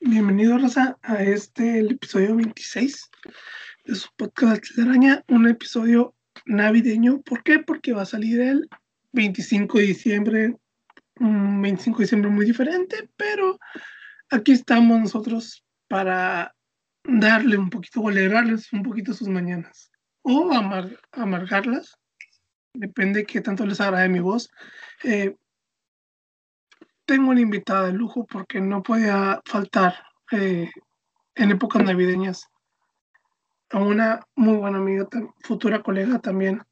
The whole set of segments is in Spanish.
Bienvenido, Rosa, a este, el episodio 26 de su podcast La Araña, un episodio navideño. ¿Por qué? Porque va a salir el 25 de diciembre, un 25 de diciembre muy diferente, pero aquí estamos nosotros para darle un poquito o alegrarles un poquito sus mañanas o amargarlas, depende de qué tanto les agrade mi voz. Eh, tengo una invitada de lujo porque no podía faltar eh, en épocas navideñas a una muy buena amiga, futura colega también,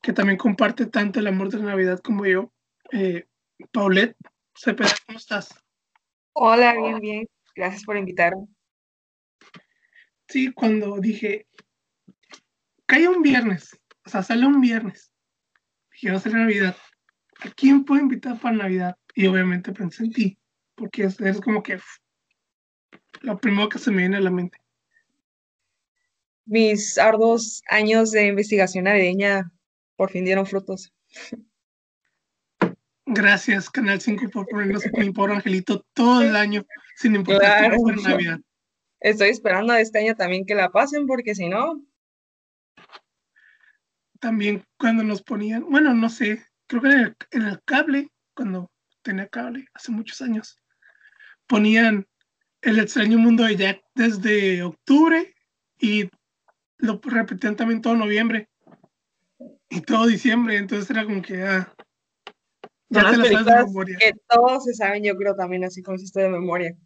que también comparte tanto el amor de la Navidad como yo. Eh, Paulette, ¿cómo estás? Hola, bien, bien. Gracias por invitarme. Sí, cuando dije, cae un viernes, o sea, sale un viernes, dije, va a ser Navidad. ¿A quién puedo invitar para Navidad? Y obviamente pensé en ti, porque es, como que lo primero que se me viene a la mente. Mis arduos años de investigación navideña por fin dieron frutos. Gracias, Canal 5, por ponernos mi pobre angelito todo el año, sin importar claro. Navidad. Estoy esperando este año también que la pasen, porque si no. También cuando nos ponían, bueno, no sé, creo que en el cable, cuando tenía cable hace muchos años, ponían El extraño mundo de Jack desde octubre y lo repetían también todo noviembre y todo diciembre, entonces era como que ah, ya te las de memoria. Que todos se saben, yo creo también así como si estoy de memoria.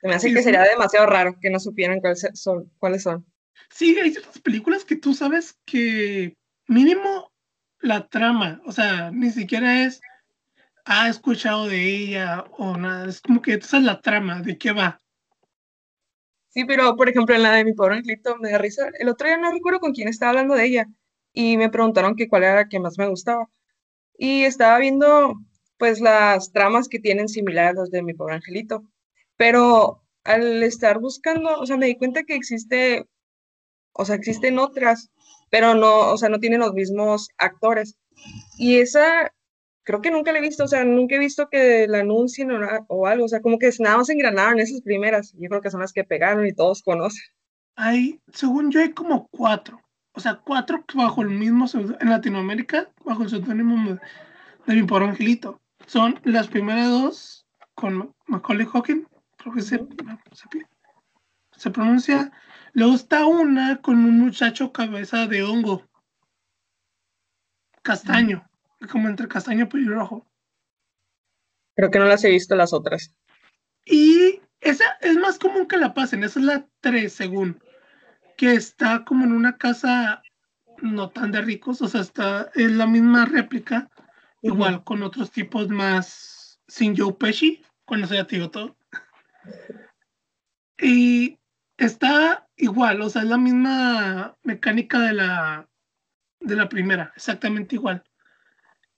Se me hace que sería demasiado raro que no supieran cuáles son, cuáles son. Sí, hay ciertas películas que tú sabes que mínimo la trama, o sea, ni siquiera es ha escuchado de ella o nada. Es como que esa es la trama, de qué va. Sí, pero por ejemplo en la de mi pobre angelito me da risa. El otro día no recuerdo con quién estaba hablando de ella y me preguntaron que cuál era la que más me gustaba. Y estaba viendo pues las tramas que tienen similares a las de mi pobre angelito. Pero al estar buscando, o sea, me di cuenta que existe, o sea, existen otras, pero no, o sea, no tienen los mismos actores. Y esa creo que nunca la he visto, o sea, nunca he visto que la anuncien o, algo, o sea, como que nada más engranaron esas primeras, yo creo que son las que pegaron y todos conocen. Hay, según yo, hay como cuatro, o sea, cuatro bajo el mismo, en Latinoamérica, bajo el seudónimo de mi pobre angelito. Son las primeras dos con Macaulay Hawking, creo que se, se, se pronuncia. Luego está una con un muchacho cabeza de hongo, castaño como entre castaño y rojo. Creo que no las he visto las otras. Y esa es más común que la pasen, esa es la 3 según, que está como en una casa no tan de ricos, o sea, está en la misma réplica, igual con otros tipos más sin Joe Pesci, cuando se ya te digo todo. Y está igual, o sea, es la misma mecánica de la, de la primera, exactamente igual.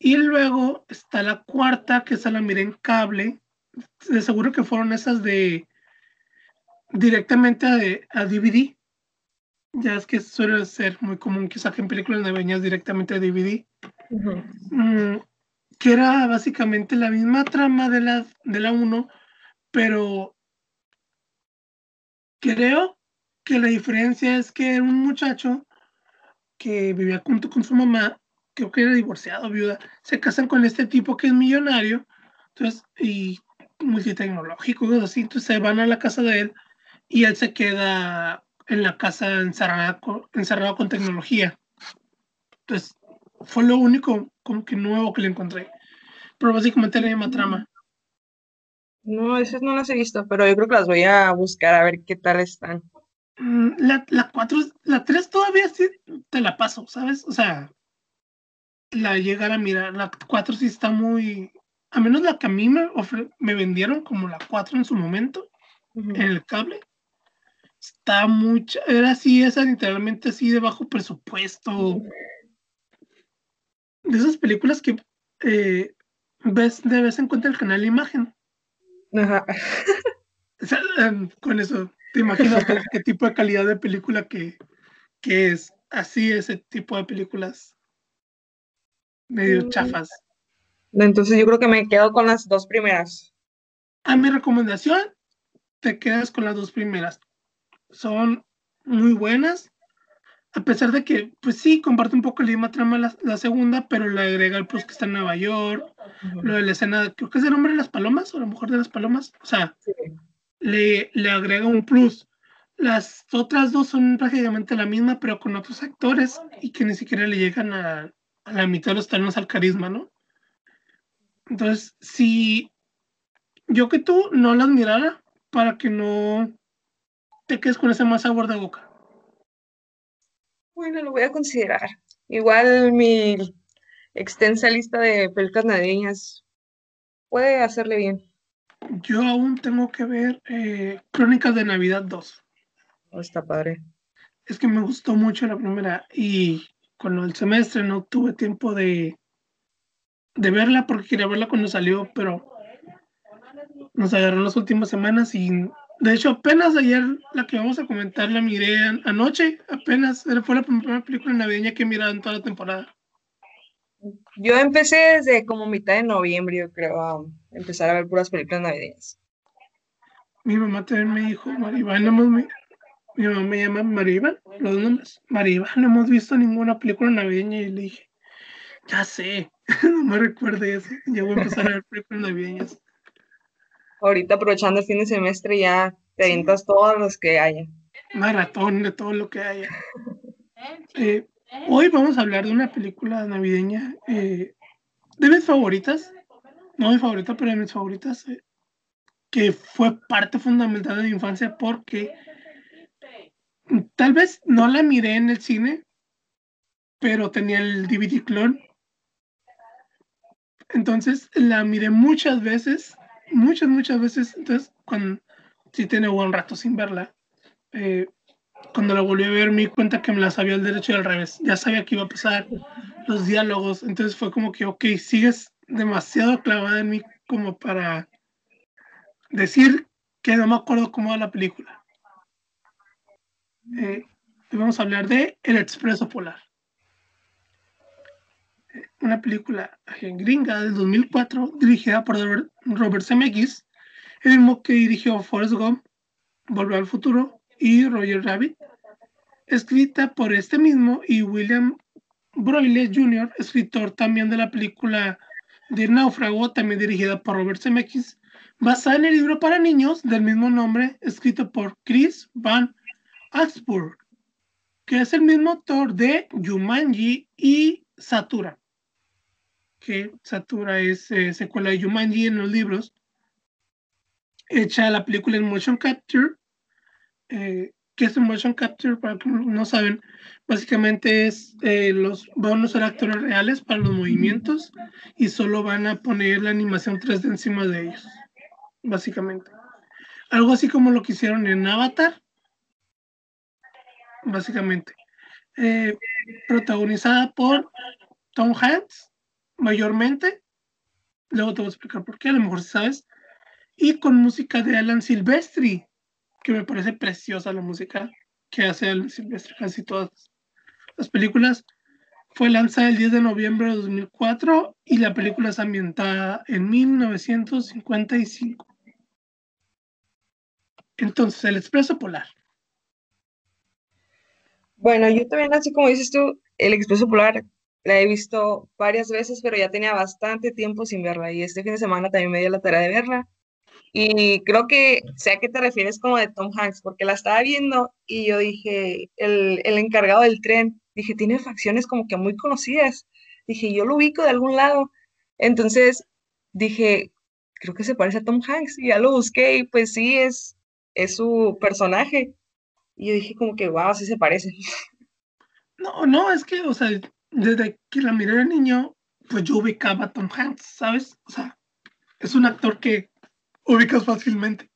Y luego está la cuarta, que esa la miré en cable. De seguro que fueron esas de directamente a, a DVD. Ya es que suele ser muy común que saquen películas navideñas directamente a DVD. Mm, que era básicamente la misma trama de la, de la 1, pero creo que la diferencia es que era un muchacho que vivía junto con su mamá creo que era divorciado, viuda, se casan con este tipo que es millonario, entonces, y multitecnológico, y así, entonces se van a la casa de él y él se queda en la casa encerrado con, encerrado con tecnología. Entonces, fue lo único como que nuevo que le encontré. Pero básicamente la misma trama. No, esas no las he visto, pero yo creo que las voy a buscar a ver qué tal están. Mm, la, la 4, la 3 todavía sí te la paso, ¿sabes? O sea, la llegar a mirar. La 4 sí está muy. A menos la que a mí me, me vendieron como la 4 en su momento, en el cable. Está mucha. Era así, esa literalmente así de bajo presupuesto. De esas películas que eh, ves de vez en cuando el canal Imagen. Ajá. Em, con eso, te imaginas qué tipo de calidad de película que, que es. Así, ese tipo de películas medio mm. chafas. Entonces yo creo que me quedo con las dos primeras. A mi recomendación, te quedas con las dos primeras. Son muy buenas, a pesar de que, pues sí, comparte un poco el misma trama la, segunda, pero le agrega el plus que está en Nueva York, lo de la escena, creo que es el nombre de las palomas, o la mujer de las palomas, o sea, le, le agrega un plus. Las otras dos son prácticamente la misma, pero con otros actores y que ni siquiera le llegan a, a la mitad de los talones al carisma, ¿no? Entonces, si yo que tú no las mirara para que no te quedes con ese más sabor de boca. Bueno, lo voy a considerar. Igual mi extensa lista de películas navideñas puede hacerle bien. Yo aún tengo que ver eh, Crónicas de Navidad 2. está padre. Es que me gustó mucho la primera y con el semestre no tuve tiempo de, de verla porque quería verla cuando salió, pero nos agarró las últimas semanas y de hecho, apenas ayer la que vamos a comentar la miré anoche, apenas fue la primera película navideña que he mirado en toda la temporada. Yo empecé desde como mitad de noviembre, yo creo, a empezar a ver puras películas navideñas. Mi mamá también me dijo, Maribán, no hemos, mi, mamá me llama Maribán, los nombres, Maribán, no hemos visto ninguna película navideña y le dije, ya sé, no me recuerde eso, ya voy a empezar a ver películas navideñas ahorita aprovechando el fin de semestre ya te avientas todos los que haya. Maratón de todo lo que haya. Eh, hoy vamos a hablar de una película navideña eh, de mis favoritas, no mi favorita, pero de mis favoritas, eh, que fue parte fundamental de mi infancia porque tal vez no la miré en el cine, pero tenía el DVD clon. Entonces la miré muchas veces muchas, muchas veces, entonces, cuando sí tiene buen rato sin verla, eh, cuando la volví a ver me di cuenta que me la sabía al derecho y al revés. Ya sabía que iba a pasar los diálogos, entonces fue como que, ok, sigues demasiado clavada en mí como para decir que no me acuerdo cómo va la película. Eh, vamos a hablar de El Expreso Polar una película gringa del 2004 dirigida por Robert Zemeckis, el mismo que dirigió Forrest Gump, Volver al Futuro y Roger Rabbit, escrita por este mismo y William Broyle Jr., escritor también de la película de Náufrago, también dirigida por Robert Zemeckis, basada en el libro para niños del mismo nombre, escrito por Chris Van Axburg, que es el mismo autor de Jumanji y Satura que Satura es eh, secuela de Jumanji en los libros, hecha la película en motion capture, eh, que es un motion capture, para que no saben, básicamente es eh, los van a usar actores reales para los movimientos y solo van a poner la animación 3D encima de ellos, básicamente. Algo así como lo que hicieron en Avatar, básicamente. protagonizada por Tom Hanks, mayormente. Luego te voy a explicar por qué, a lo mejor sabes. Y con música de Alan Silvestri, que me parece preciosa la música que hace Alan Silvestri, casi todas las películas. Fue lanzada el 10 de noviembre de 2004 y la película es ambientada en 1955. Entonces, el Expreso Polar. Bueno, yo también, así como dices tú, el Expreso Polar la he visto varias veces, pero ya tenía bastante tiempo sin verla y este fin de semana también me dio la tarea de verla. Y creo que sé a qué te refieres como de Tom Hanks, porque la estaba viendo y yo dije, el, el encargado del tren, dije, tiene facciones como que muy conocidas. Dije, yo lo ubico de algún lado. Entonces dije, creo que se parece a Tom Hanks y ya lo busqué y pues sí, es, es su personaje. Y yo dije como que, wow, sí se parece. No, no, es que, o sea, desde que la miré de niño, pues yo ubicaba a Tom Hanks, ¿sabes? O sea, es un actor que ubicas fácilmente.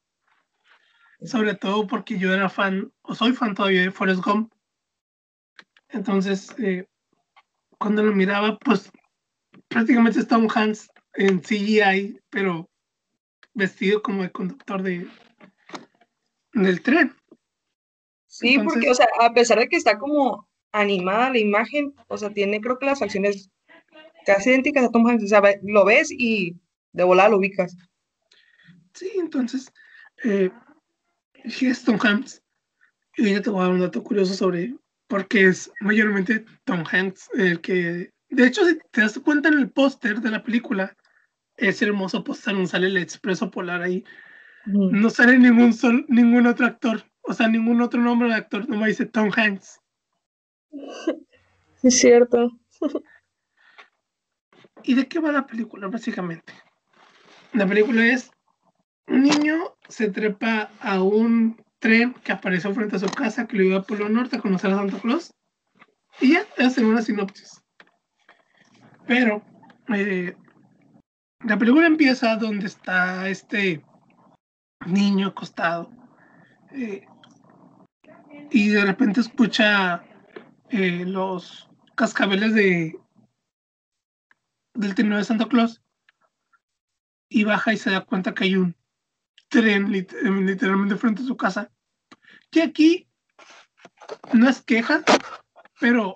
Sobre todo porque yo era fan, o soy fan todavía de Forrest Gump. Entonces, eh, cuando lo miraba, pues prácticamente es Tom Hanks en CGI, pero vestido como el conductor de, del tren. Sí, porque, o sea, a pesar de que está como animada la imagen, o sea, tiene creo que las facciones casi idénticas a Tom Hanks, o sea, lo ves y de volada lo ubicas. Sí, entonces, eh, es Tom Hanks. Y ya te voy a dar un dato curioso sobre porque es mayormente Tom Hanks el que. De hecho, si te das cuenta en el póster de la película, ese hermoso póster donde sale el expreso polar ahí. No sale ningún, sol, ningún otro actor, o sea, ningún otro nombre de actor, no me dice Tom Hanks. Es cierto. ¿Y de qué va la película, básicamente? La película es un niño se trepa a un tren que apareció frente a su casa que lo iba a Polo Norte a conocer a Santa Claus. Y ya, es una sinopsis. Pero eh, la película empieza donde está este niño acostado. Eh, y de repente escucha eh, los cascabeles de del tren de Santa Claus y baja y se da cuenta que hay un tren literalmente frente a su casa. Que aquí no es queja, pero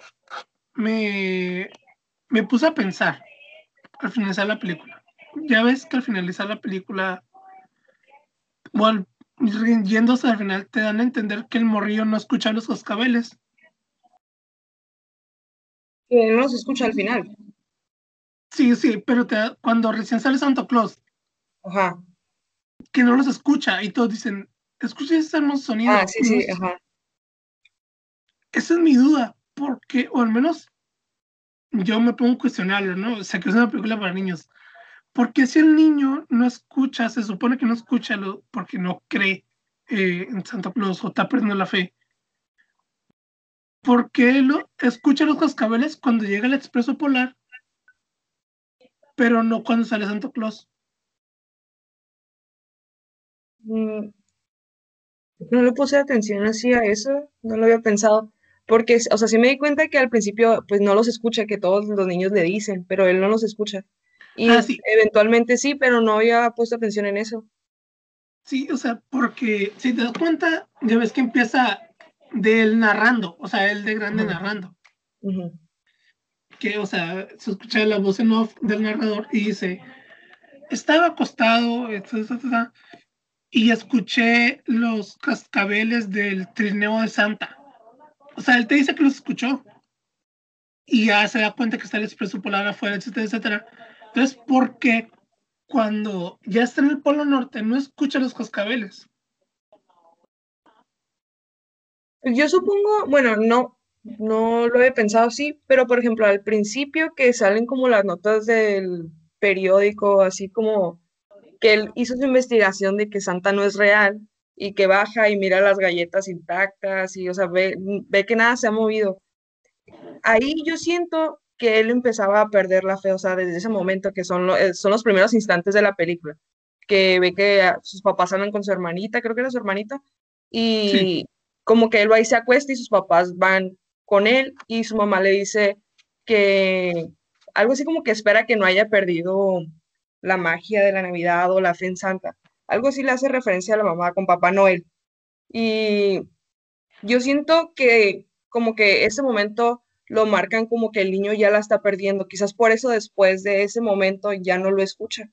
me, me puse a pensar al finalizar la película. Ya ves que al finalizar la película, bueno, yéndose al final, te dan a entender que el morrillo no escucha los cascabeles. Que no los escucha al final. Sí, sí, pero te, cuando recién sale Santa Claus, Ajá que no los escucha y todos dicen, escucha ese hermoso sonido. Ah, sí, sí, ajá. Esa es mi duda, porque, o al menos yo me pongo a cuestionarlo, ¿no? O sea, que es una película para niños. Porque si el niño no escucha, se supone que no escucha lo, porque no cree eh, en Santa Claus o está perdiendo la fe. ¿Por qué lo, escucha los cascabeles cuando llega el expreso polar, pero no cuando sale Santa Claus? Mm, no le puse atención así a eso, no lo había pensado, porque, o sea, sí me di cuenta que al principio, pues no los escucha, que todos los niños le dicen, pero él no los escucha. Y Ah, sí. eventualmente sí, pero no había puesto atención en eso. Sí, o sea, porque si te das cuenta, ya ves que empieza de él narrando, o sea, él de grande narrando, que, o sea, se escucha la voz en off del narrador y dice, estaba acostado, y escuché los cascabeles del trineo de Santa. O sea, él te dice que los escuchó. Y ya se da cuenta que está el expreso polar afuera, etcétera, etcétera. Entonces, ¿por qué cuando ya está en el Polo Norte no escucha los cascabeles? Yo supongo, bueno, no, no lo he pensado así, pero por ejemplo, al principio que salen como las notas del periódico, así como que él hizo su investigación de que Santa no es real y que baja y mira las galletas intactas y, o sea, ve, ve que nada se ha movido. Ahí yo siento que él empezaba a perder la fe, o sea, desde ese momento que son, lo- eh, son los primeros instantes de la película, que ve que ah, sus papás andan con su hermanita, creo que era su hermanita, y Sí. como que él va y se acuesta y sus papás van con él y su mamá le dice que algo así como que espera que no haya perdido la magia de la Navidad o la fe en Santa. Algo así le hace referencia a la mamá con Papá Noel. Y yo siento que como que ese momento lo marcan como que el niño ya la está perdiendo. Quizás por eso después de ese momento ya no lo escucha.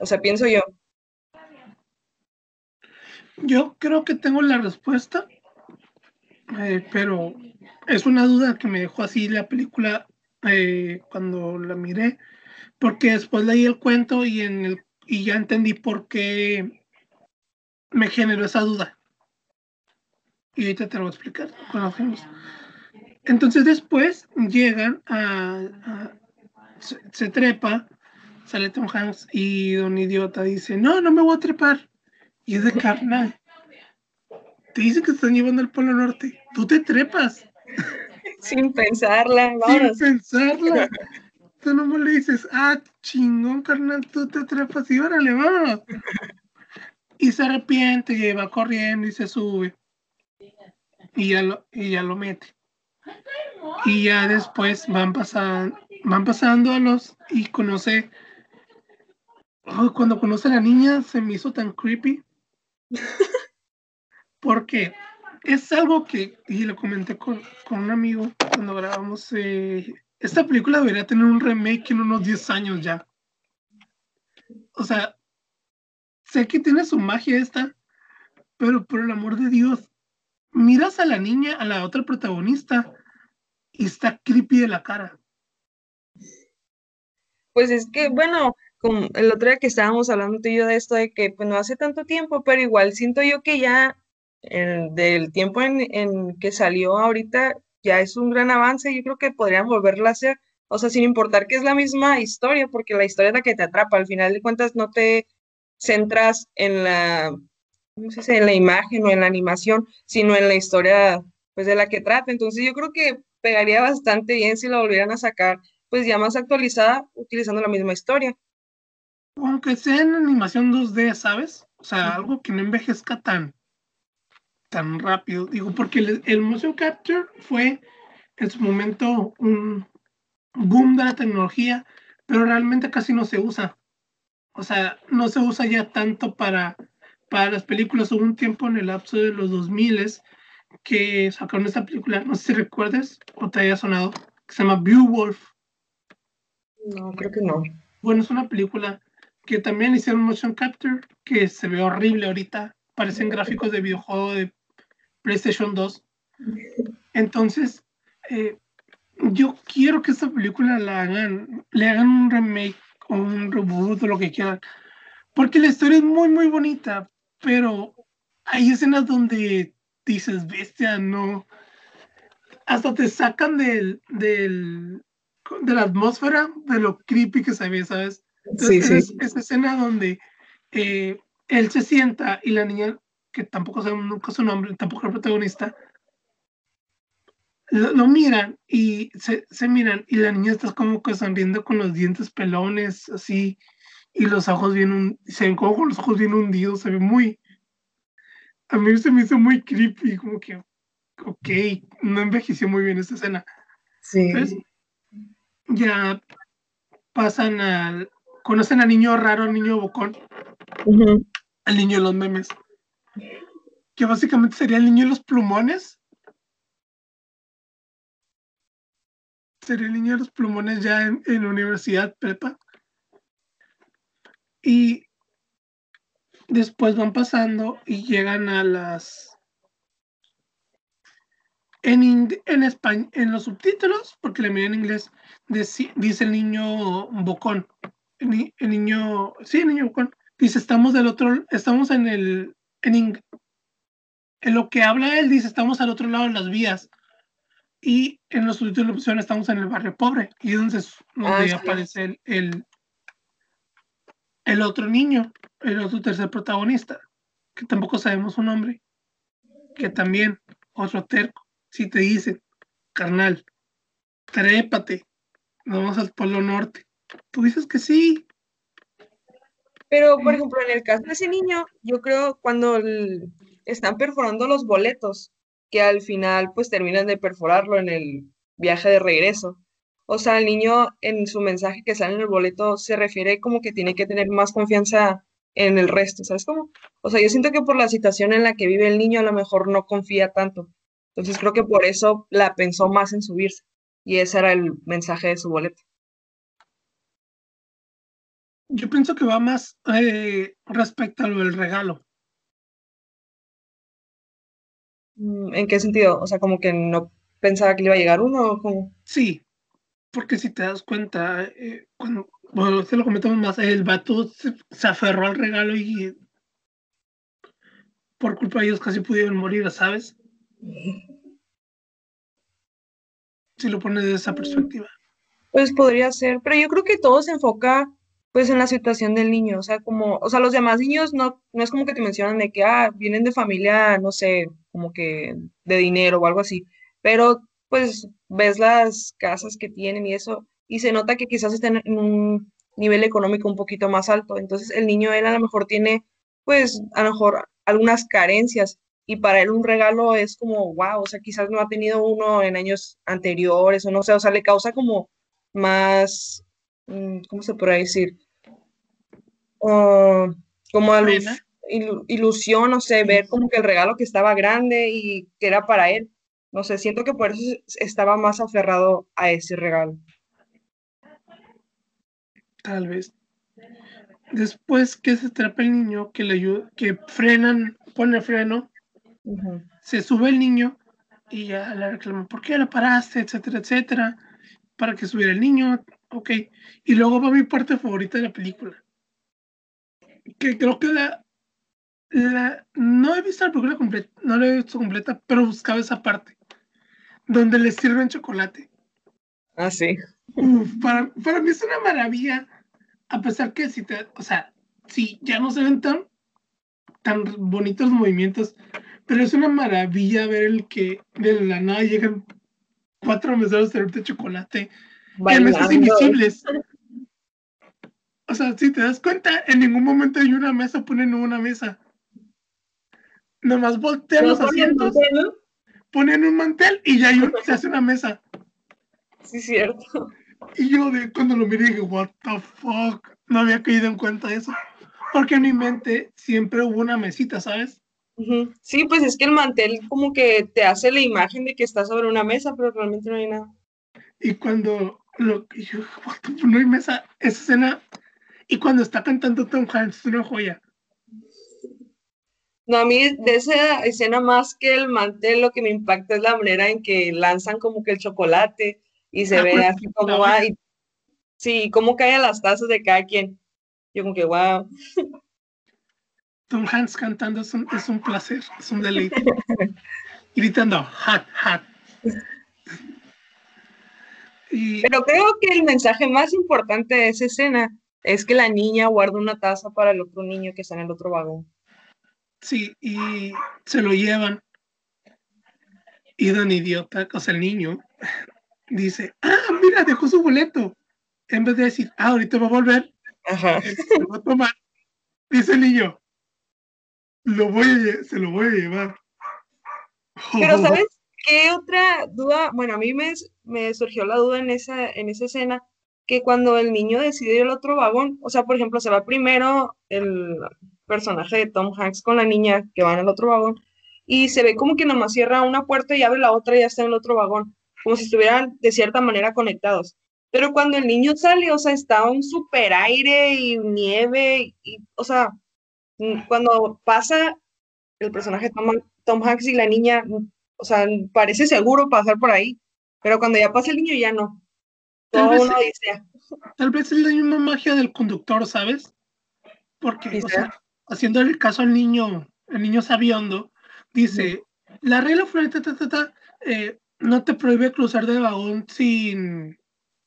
O sea, pienso yo. Yo creo que tengo la respuesta, eh, pero es una duda que me dejó así la película eh, cuando la miré, porque después leí el cuento y, en el, y ya entendí por qué me generó esa duda. Y ahorita te lo voy a explicar hacemos. Entonces después llegan a... a- se, se trepa, sale Tom Hanks y Don Idiota dice, no, no me voy a trepar. Y es de carnal. Te dicen que están llevando al Polo Norte. Tú te trepas Sin pensarla, sin vámonos. pensarla. Tú nomás le dices, ah, chingón, carnal, tú te trepas y órale, vámonos. Y se arrepiente y va corriendo y se sube. Y ya lo, y ya lo mete. Y ya después van pasando, van pasando a los y conoce. Cuando conoce a la niña se me hizo tan creepy. Porque es algo que, y lo comenté con, con un amigo cuando grabamos, eh, esta película debería tener un remake en unos 10 años ya. O sea, sé que tiene su magia esta, pero por el amor de Dios, miras a la niña, a la otra protagonista, y está creepy de la cara. Pues es que, bueno, como el otro día que estábamos hablando tú y yo de esto, de que pues no hace tanto tiempo, pero igual siento yo que ya el, del tiempo en, que salió ahorita ya es un gran avance, yo creo que podrían volverla a hacer, o sea, sin importar que es la misma historia, porque la historia es la que te atrapa, al final de cuentas no te centras en la, ¿cómo se dice? en la imagen o en la animación, sino en la historia pues de la que trata, entonces yo creo que pegaría bastante bien si la volvieran a sacar pues ya más actualizada utilizando la misma historia. Aunque sea en animación 2D, ¿sabes? O sea, algo que no envejezca tan, tan rápido. Digo, porque el, motion capture fue en su momento un boom de la tecnología, pero realmente casi no se usa. O sea, no se usa ya tanto para, para las películas. Hubo un tiempo en el lapso de los 2000 que sacaron esta película, no sé si recuerdes o te haya sonado, que se llama Beowulf. No, creo que no. Bueno, es una película que también hicieron motion capture, que se ve horrible ahorita. Parecen gráficos de videojuego de PlayStation 2. Entonces, eh, yo quiero que esta película la hagan, le hagan un remake o un reboot o lo que quieran. Porque la historia es muy, muy bonita, pero hay escenas donde dices, bestia, no. Hasta te sacan del, del, de la atmósfera, de lo creepy que se ve, ¿sabes? sí, sí. esa escena donde eh, él se sienta y la niña, que tampoco sabe nunca su nombre, tampoco el protagonista, lo, miran y se, se, miran y la niña está como que sonriendo con los dientes pelones, así, y los ojos bien, se ven como con los ojos bien hundidos, se ve muy, a mí se me hizo muy creepy, como que, ok, no envejeció muy bien esta escena. Sí ya pasan al. ¿Conocen al niño raro, al niño bocón? Al niño de los memes. Que básicamente sería el niño de los plumones. Sería el niño de los plumones ya en, en universidad prepa. Y después van pasando y llegan a las en, en, España, en los subtítulos, porque le miré en inglés, dice, el niño Bocón. El, niño, sí, el niño Bocón. Dice, estamos del otro, estamos en el, en, en lo que habla él, dice, estamos al otro lado de las vías. Y en los subtítulos estamos en el barrio pobre. Y entonces donde ah, aparece el, el, otro niño, el otro tercer protagonista, que tampoco sabemos su nombre, que también otro terco si te dicen, carnal, trépate, vamos al Polo Norte, tú dices que sí. Pero, por ejemplo, en el caso de ese niño, yo creo cuando están perforando los boletos, que al final pues terminan de perforarlo en el viaje de regreso. O sea, el niño en su mensaje que sale en el boleto se refiere como que tiene que tener más confianza en el resto, ¿sabes cómo? O sea, yo siento que por la situación en la que vive el niño a lo mejor no confía tanto. Entonces creo que por eso la pensó más en subirse y ese era el mensaje de su boleto. Yo pienso que va más eh, respecto a lo del regalo. Mm, ¿En qué sentido? O sea, como que no pensaba que le iba a llegar uno o Sí, porque si te das cuenta, eh, cuando, bueno, se lo comentamos más, el vato se, se, aferró al regalo y por culpa de ellos casi pudieron morir, ¿sabes? Si lo pones de esa perspectiva. Pues podría ser, pero yo creo que todo se enfoca pues en la situación del niño, o sea, como, o sea, los demás niños no, no es como que te mencionan de que, ah, vienen de familia, no sé, como que de dinero o algo así, pero pues ves las casas que tienen y eso, y se nota que quizás estén en un nivel económico un poquito más alto, entonces el niño, él a lo mejor tiene, pues, a lo mejor algunas carencias, y para él un regalo es como, wow, o sea, quizás no ha tenido uno en años anteriores o no sé, o sea, le causa como más, mm, ¿cómo se puede decir? como ilusión, no sé, ver como que el regalo que estaba grande y que era para él. No sé, siento que por eso estaba más aferrado a ese regalo. Tal vez. después que se atrapa el niño, que le ayuda, que frenan, pone freno, se sube el niño y ya le reclama, ¿por qué la paraste? etcétera, etcétera, para que subiera el niño, ok. Y luego va mi parte favorita de la película, que creo que la, la no he visto la película completa, no la he visto completa, pero buscaba esa parte, donde le sirven chocolate. Ah, sí. para, para mí es una maravilla, a pesar que si te, o sea, si ya no se ven tan, tan bonitos los movimientos, pero es una maravilla ver el que de la nada llegan cuatro meseros de chocolate en mesas invisibles. O sea, si te das cuenta, en ningún momento hay una mesa, ponen una mesa. Nomás voltean los asientos, ponen un mantel y ya se hace una mesa. Sí, cierto. Y yo de, cuando lo miré dije, what the fuck, no había caído en cuenta eso. Porque en mi mente siempre hubo una mesita, ¿sabes? Sí, pues es que el mantel como que te hace la imagen de que estás sobre una mesa, pero realmente no hay nada. Y cuando lo, yo, no hay mesa, esa escena, y cuando está cantando Tom Hanks, es una joya. No, a mí de esa escena más que el mantel, lo que me impacta es la manera en que lanzan como que el chocolate y se ah, ve pues, así como va, sí, cómo caen las tazas de cada quien. Yo como que, wow. Tom Hanks cantando es un, es un placer, es un deleite. Gritando, hot, hot. Pero creo que el mensaje más importante de esa escena es que la niña guarda una taza para el otro niño que está en el otro vagón. Sí, y se lo llevan. Y don idiota, o sea, el niño, dice, ah, mira, dejó su boleto. En vez de decir, ah, ahorita va a volver, Ajá. Se va a tomar. Dice el niño, lo voy a, se lo voy a llevar. Pero ¿sabes qué otra duda? Bueno, a mí me, me surgió la duda en esa, en esa escena, que cuando el niño decide ir al otro vagón, o sea, por ejemplo, se va primero el personaje de Tom Hanks con la niña que va en el otro vagón, y se ve como que nomás cierra una puerta y abre la otra y ya está en el otro vagón, como si estuvieran de cierta manera conectados. Pero cuando el niño sale, o sea, está un super aire y nieve, y, o sea, cuando pasa el personaje Tom, Tom Hanks y la niña, o sea, parece seguro pasar por ahí, pero cuando ya pasa el niño ya no. Tal vez, tal vez es la misma magia del conductor, ¿sabes? Porque, o sea, haciendo el caso al niño, el niño sabiondo, dice, la regla fue, eh, no te prohíbe cruzar de vagón sin,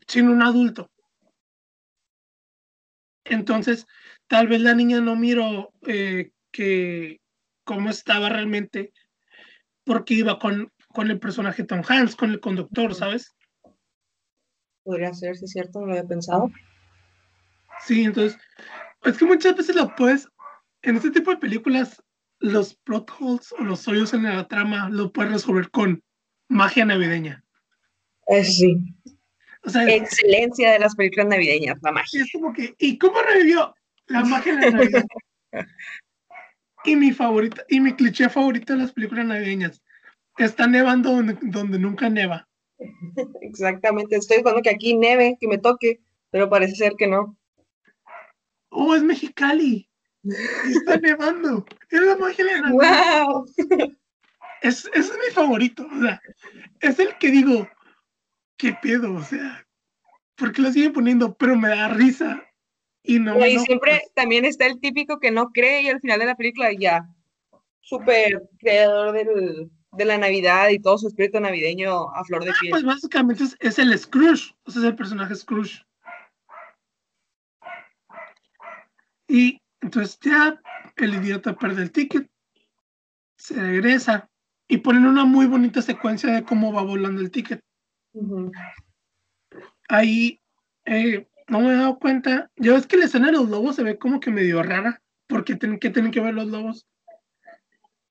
sin un adulto. Entonces, tal vez la niña no miró eh, que cómo estaba realmente porque iba con, con el personaje Tom Hanks, con el conductor, ¿sabes? Podría ser, si es cierto, no lo había pensado. Sí, entonces, es que muchas veces lo puedes, en este tipo de películas, los plot holes o los hoyos en la trama lo puedes resolver con magia navideña. Sí. O sea, Excelencia de las películas navideñas, la magia. Es como que, ¿y cómo revivió? La magia de Navidad. y mi favorita, y mi cliché favorito de las películas navideñas. Está nevando donde, nunca neva. Exactamente, estoy diciendo que aquí neve, que me toque, pero parece ser que no. Oh, es Mexicali. está nevando. Es la magia de. ¡Wow! Es, es mi favorito. O sea, es el que digo, ¿qué pedo? O sea, ¿por qué lo siguen poniendo? Pero me da risa. Y, no, siempre pues también está el típico que no cree y al final de la película ya, súper creador de la Navidad y todo su espíritu navideño a flor de ah, piel. pues básicamente es, el Scrooge, o sea, es el personaje Scrooge. Y entonces ya el idiota pierde el ticket, se regresa y ponen una muy bonita secuencia de cómo va volando el ticket. Ahí eh, no me he dado cuenta. Ya ves que la escena de los lobos se ve como que medio rara, porque tienen que tienen que ver los lobos.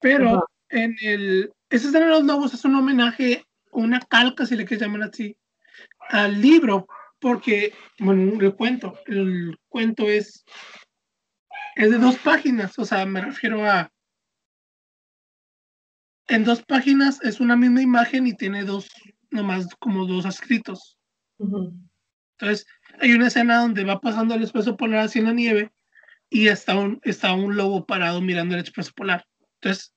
Pero en el. Esa escena de los lobos es un homenaje, una calca, si le quieres llamar así, al libro, porque, bueno, el cuento. El cuento es. Es de dos páginas, o sea, me refiero a. En dos páginas es una misma imagen y tiene dos, nomás como dos escritos. Entonces, hay una escena donde va pasando el espeso polar así en la nieve, y está un, está un lobo parado mirando el expreso polar. Entonces,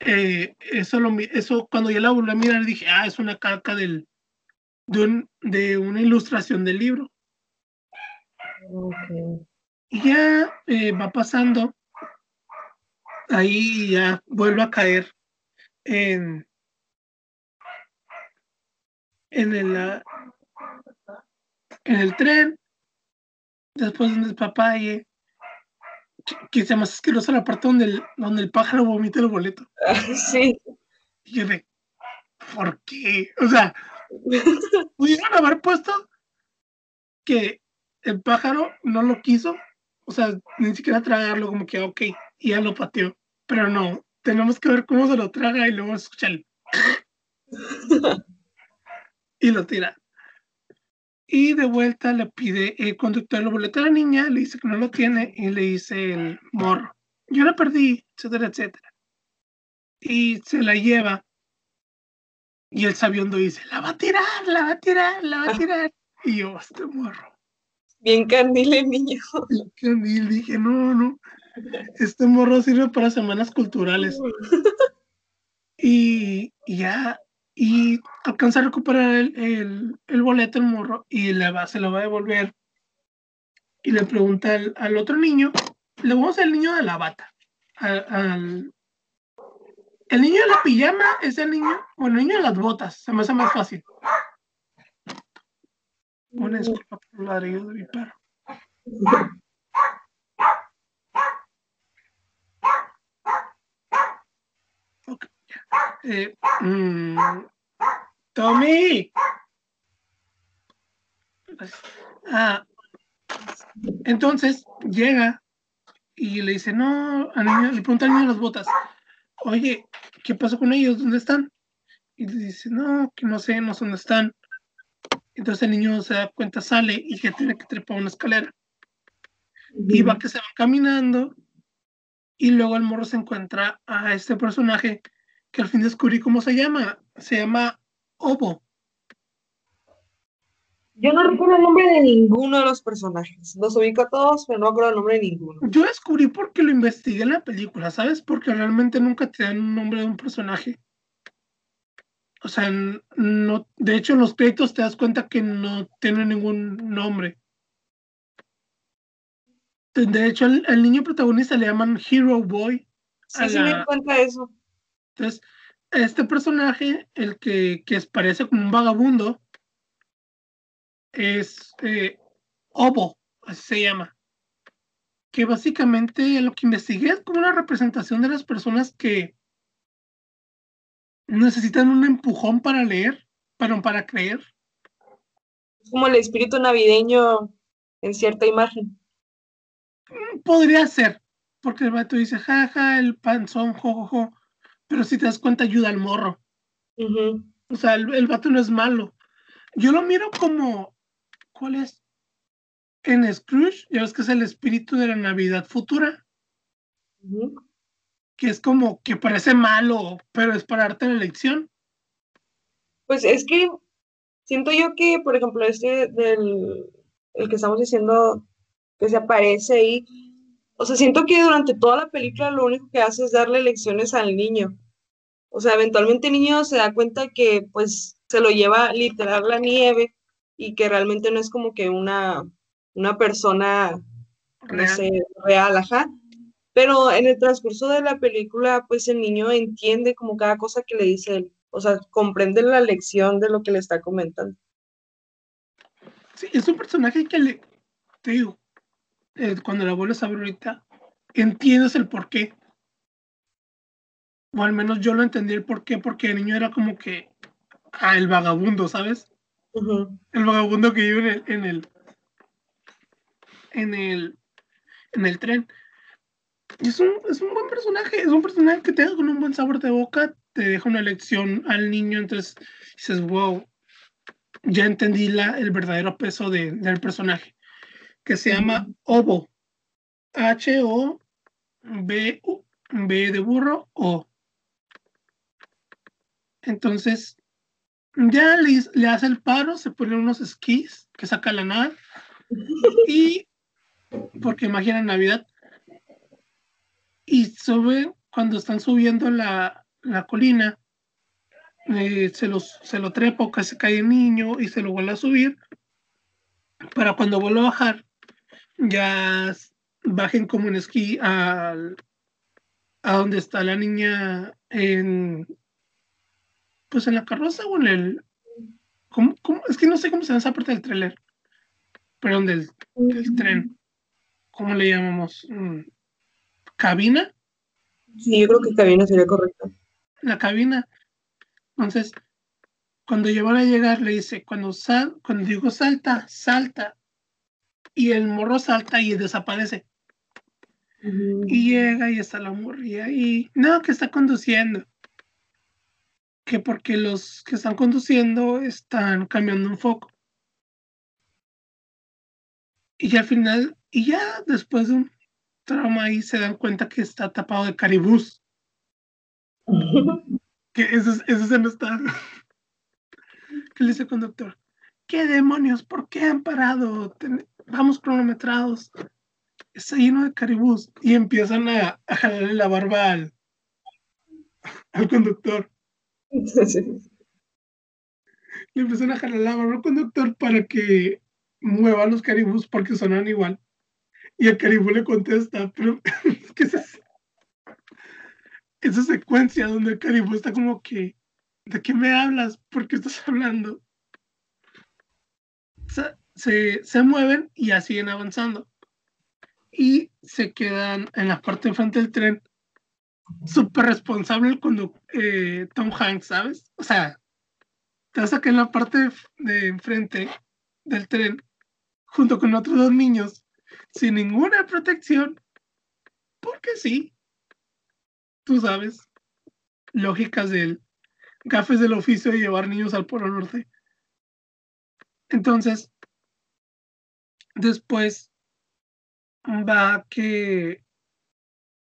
eh, eso, lo, eso cuando yo la volví a mirar dije, ah, es una calca del, de, de una ilustración del libro. Y ya eh, va pasando, ahí ya vuelve a caer en, en el, en el tren, después en el papaye, que se más asquerosa la parte donde el, donde el pájaro vomita el boleto. Sí. Y yo de, ¿por qué? O sea, pudieron haber puesto que el pájaro no lo quiso, o sea, ni siquiera tragarlo, como que, ok, y ya lo pateó. Pero no, tenemos que ver cómo se lo traga y luego escucharlo. y lo tira. Y de vuelta le pide el conductor el boleto a la niña, le dice que no lo tiene y le dice el morro, yo la perdí, etcétera, etcétera. Y se la lleva. Y el sabiondo dice, la va a tirar, la va a tirar, la va a tirar. Y yo, este morro. Bien candil el niño. Bien candil, dije, no, no. Este morro sirve para semanas culturales. y, y ya y alcanza a recuperar el, el, boleto, el morro, y le va, se lo va a devolver. Y le pregunta al, otro niño, le vamos al niño de la bata. Al, el niño de la pijama es el niño, o el niño de las botas, se me hace más fácil. Una disculpa por el ladrillo de mi perro. Eh, mm, Tommy. Ah, entonces llega y le dice, no, niño, le pregunta al niño las botas, oye, ¿qué pasó con ellos? ¿Dónde están? Y le dice, no, que no sé, no sé dónde están. Entonces el niño se da cuenta, sale y que tiene que trepar una escalera. Y va que se va caminando y luego el morro se encuentra a este personaje que al fin descubrí cómo se llama. Se llama Obo. Yo no recuerdo el nombre de ninguno de los personajes. Los ubico a todos, pero no recuerdo el nombre de ninguno. Yo descubrí porque lo investigué en la película, ¿sabes? Porque realmente nunca te dan un nombre de un personaje. O sea, no, de hecho, en los créditos te das cuenta que no tiene ningún nombre. De hecho, al, niño protagonista le llaman Hero Boy. Sí, sí me cuenta eso. Entonces, este personaje, el que, que parece como un vagabundo, es eh, Obo, así se llama. Que básicamente lo que investigué es como una representación de las personas que necesitan un empujón para leer, para, para creer. Es como el espíritu navideño en cierta imagen. Mm, podría ser, porque el vato dice, jaja, el panzón, jojojo pero si te das cuenta ayuda al morro. O sea, el, vato no es malo. Yo lo miro como, ¿cuál es? En Scrooge, ya ves que es el espíritu de la Navidad futura. Que es como que parece malo, pero es para darte la lección. Pues es que siento yo que, por ejemplo, este del el que estamos diciendo que se aparece ahí, o sea, siento que durante toda la película lo único que hace es darle lecciones al niño. O sea, eventualmente el niño se da cuenta que pues se lo lleva literal la nieve y que realmente no es como que una, una persona, real. real, ajá. Pero en el transcurso de la película, pues el niño entiende como cada cosa que le dice él. O sea, comprende la lección de lo que le está comentando. Sí, es un personaje que le, te digo, eh, cuando la vuelves a ver ahorita, entiendes el por qué. O al menos yo lo entendí el por qué, porque el niño era como que ah, el vagabundo, ¿sabes? El vagabundo que vive en el, en el, en el, tren. Es un, es un buen personaje, es un personaje que te deja con un buen sabor de boca, te deja una lección al niño, entonces dices, wow, ya entendí la, el verdadero peso del personaje que se llama Obo. H-O-B B de burro O. Entonces, ya le, le, hace el paro, se pone unos esquís que saca la nada y porque imagina Navidad. Y sube, cuando están subiendo la, la colina, eh, se, los, se lo trepa o se cae el niño y se lo vuelve a subir, para cuando vuelva a bajar, ya bajen como en esquí al, a donde está la niña en pues en la carroza o en el ¿cómo, cómo? es que no sé cómo se llama esa parte del trailer perdón del, del tren ¿cómo le llamamos? Mm, cabina sí yo creo que cabina sería correcto. La cabina. Entonces cuando van a llegar le dice cuando sal cuando digo salta salta y el morro salta y desaparece. Y llega y está la morría y no, que está conduciendo. Que porque los que están conduciendo están cambiando un foco. Y al final, y ya después de un trauma ahí se dan cuenta que está tapado de caribús. que ese, ese se me está. que le dice el conductor, ¿qué demonios? ¿Por qué han parado? Vamos cronometrados está lleno de caribús y empiezan a, jalarle la barba al, al conductor. Le empiezan a jalar la barba al conductor para que mueva los caribús porque sonan igual. Y el caribú le contesta, pero ¿qué es eso? Esa secuencia donde el caribú está como que, ¿de qué me hablas? ¿Por qué estás hablando? se, se mueven y ya siguen avanzando y se quedan en la parte de frente del tren súper responsable cuando eh, Tom Hanks, ¿sabes? O sea, te vas a quedar en la parte de, enfrente del tren junto con otros dos niños sin ninguna protección, porque sí, tú sabes, lógicas del gafes del oficio de llevar niños al Polo Norte. Entonces, después va que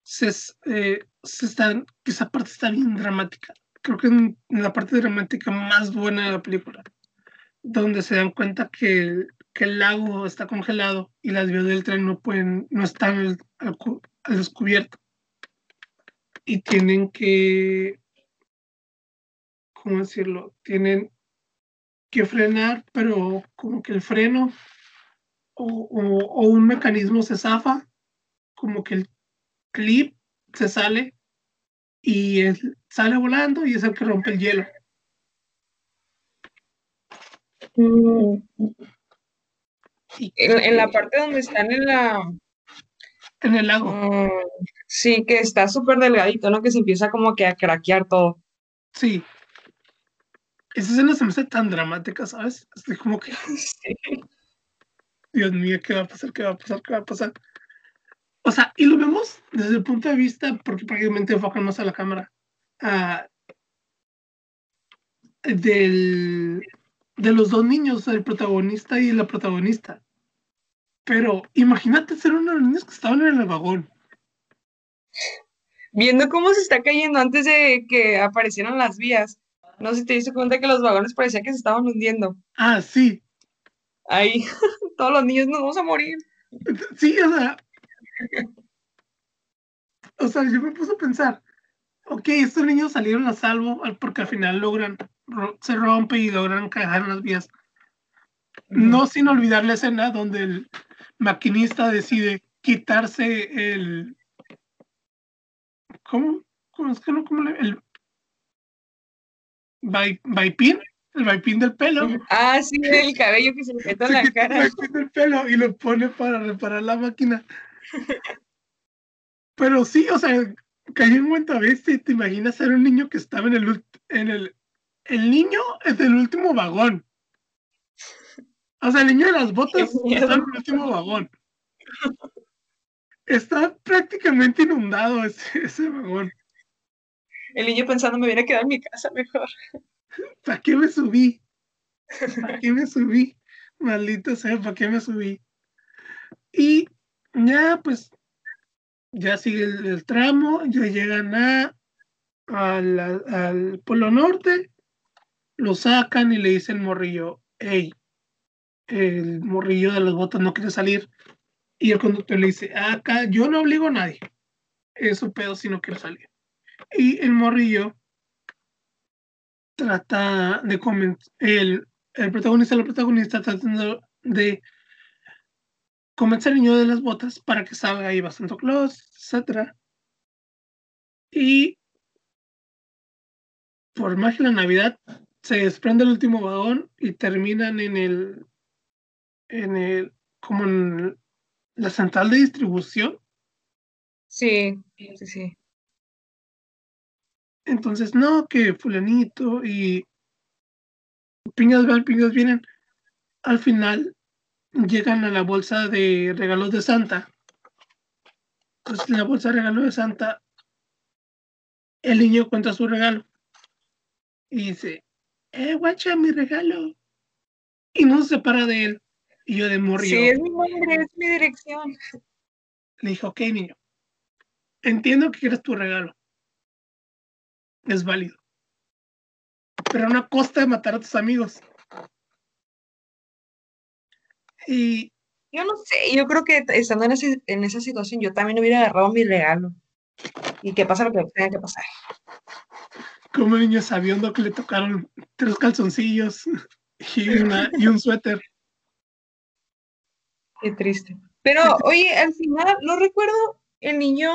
se, eh, están, esa parte está bien dramática. Creo que en, la parte dramática más buena de la película, donde se dan cuenta que que el lago está congelado y las vías del tren no pueden, no están al, descubierto. Y tienen que, ¿cómo decirlo? Tienen que frenar, pero como que el freno o, un mecanismo se zafa, como que el clip se sale y sale volando y es el que rompe el hielo. Mm. En, la parte donde están en la... En el lago. Mm, sí, que está súper delgadito, ¿no? Que se empieza como que a craquear todo. Sí. Esa escena se me hace tan dramática, ¿sabes? Es como que... Dios mío, ¿qué va a pasar? ¿Qué va a pasar? ¿Qué va a pasar? O sea, y lo vemos desde el punto de vista, porque prácticamente enfocan más a la cámara, del, de los dos niños, el protagonista y la protagonista. Pero imagínate ser uno de los niños que estaban en el vagón. Viendo cómo se está cayendo antes de que aparecieran las vías. No sé si te diste cuenta que los vagones parecía que se estaban hundiendo. Ah, sí. Ahí. todos los niños nos vamos a morir. Sí, o sea. O sea, yo me puse a pensar, ok, estos niños salieron a salvo porque al final logran, se rompe y logran caer en las vías. No sin olvidar la escena donde el maquinista decide quitarse el. ¿Cómo? ¿Cómo es que no? ¿Cómo le, el. Vaipin el vaipín del pelo. Ah, sí, el cabello que se le en la cara. El vaipín del pelo y lo pone para reparar la máquina. Pero sí, o sea, cayó en cuenta bestia te imaginas ser un niño que estaba en el, en el, el niño es del último vagón. O sea, el niño de las botas está en el último vagón. Está prácticamente inundado ese, ese vagón. El niño pensando me viene a quedar en mi casa mejor. ¿Para qué me subí? ¿Para qué me subí? Maldito sea, ¿para qué me subí? Y ya, pues, ya sigue el, tramo, ya llegan a, al Polo Norte, lo sacan y le dicen morrillo, hey, el morrillo de las botas no quiere salir. Y el conductor le dice, acá yo no obligo a nadie. Es su pedo si no quiero salir. Y el morrillo trata de convencer, el, el protagonista, la protagonista tratando de convencer al niño de las botas para que salga ahí bastante Claus, etc. Y por magia la Navidad se desprende el último vagón y terminan en el, en el, como en la central de distribución. Sí, sí, sí. Entonces, no, que fulanito y piñas van, piñas vienen. Al final llegan a la bolsa de regalos de Santa. Pues en la bolsa de regalos de Santa, el niño cuenta su regalo. Y dice, eh, guacha, mi regalo. Y no se separa de él. Y yo de morir. Sí, es mi nombre, es mi dirección. Le dije, ok, niño. Entiendo que quieres tu regalo. Es válido. Pero a una costa de matar a tus amigos. Y yo no sé, yo creo que estando en, ese, en esa situación, yo también hubiera agarrado mi regalo. Y que pasa lo que tenga que pasar. Como niño sabiendo que le tocaron tres calzoncillos y, y un suéter. Qué triste. Pero, oye, al final, no recuerdo, el niño,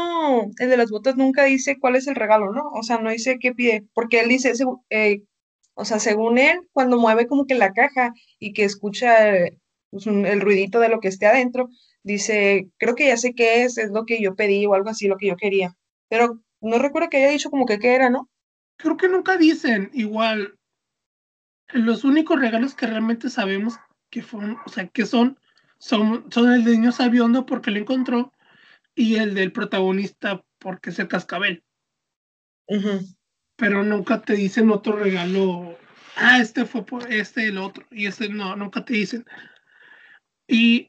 el de las botas, nunca dice cuál es el regalo, ¿no? O sea, no dice qué pide, porque él dice, eh, o sea, según él, cuando mueve como que la caja y que escucha pues, el ruidito de lo que esté adentro, dice, creo que ya sé qué es, es lo que yo pedí o algo así, lo que yo quería. Pero no recuerdo que haya dicho como que qué era, ¿no? Creo que nunca dicen, igual, los únicos regalos que realmente sabemos que fueron, o sea, que son, son, son el de niño sabiondo porque lo encontró y el del protagonista porque es el cascabel. Pero nunca te dicen otro regalo, ah, este fue por este, el otro, y este no, nunca te dicen. Y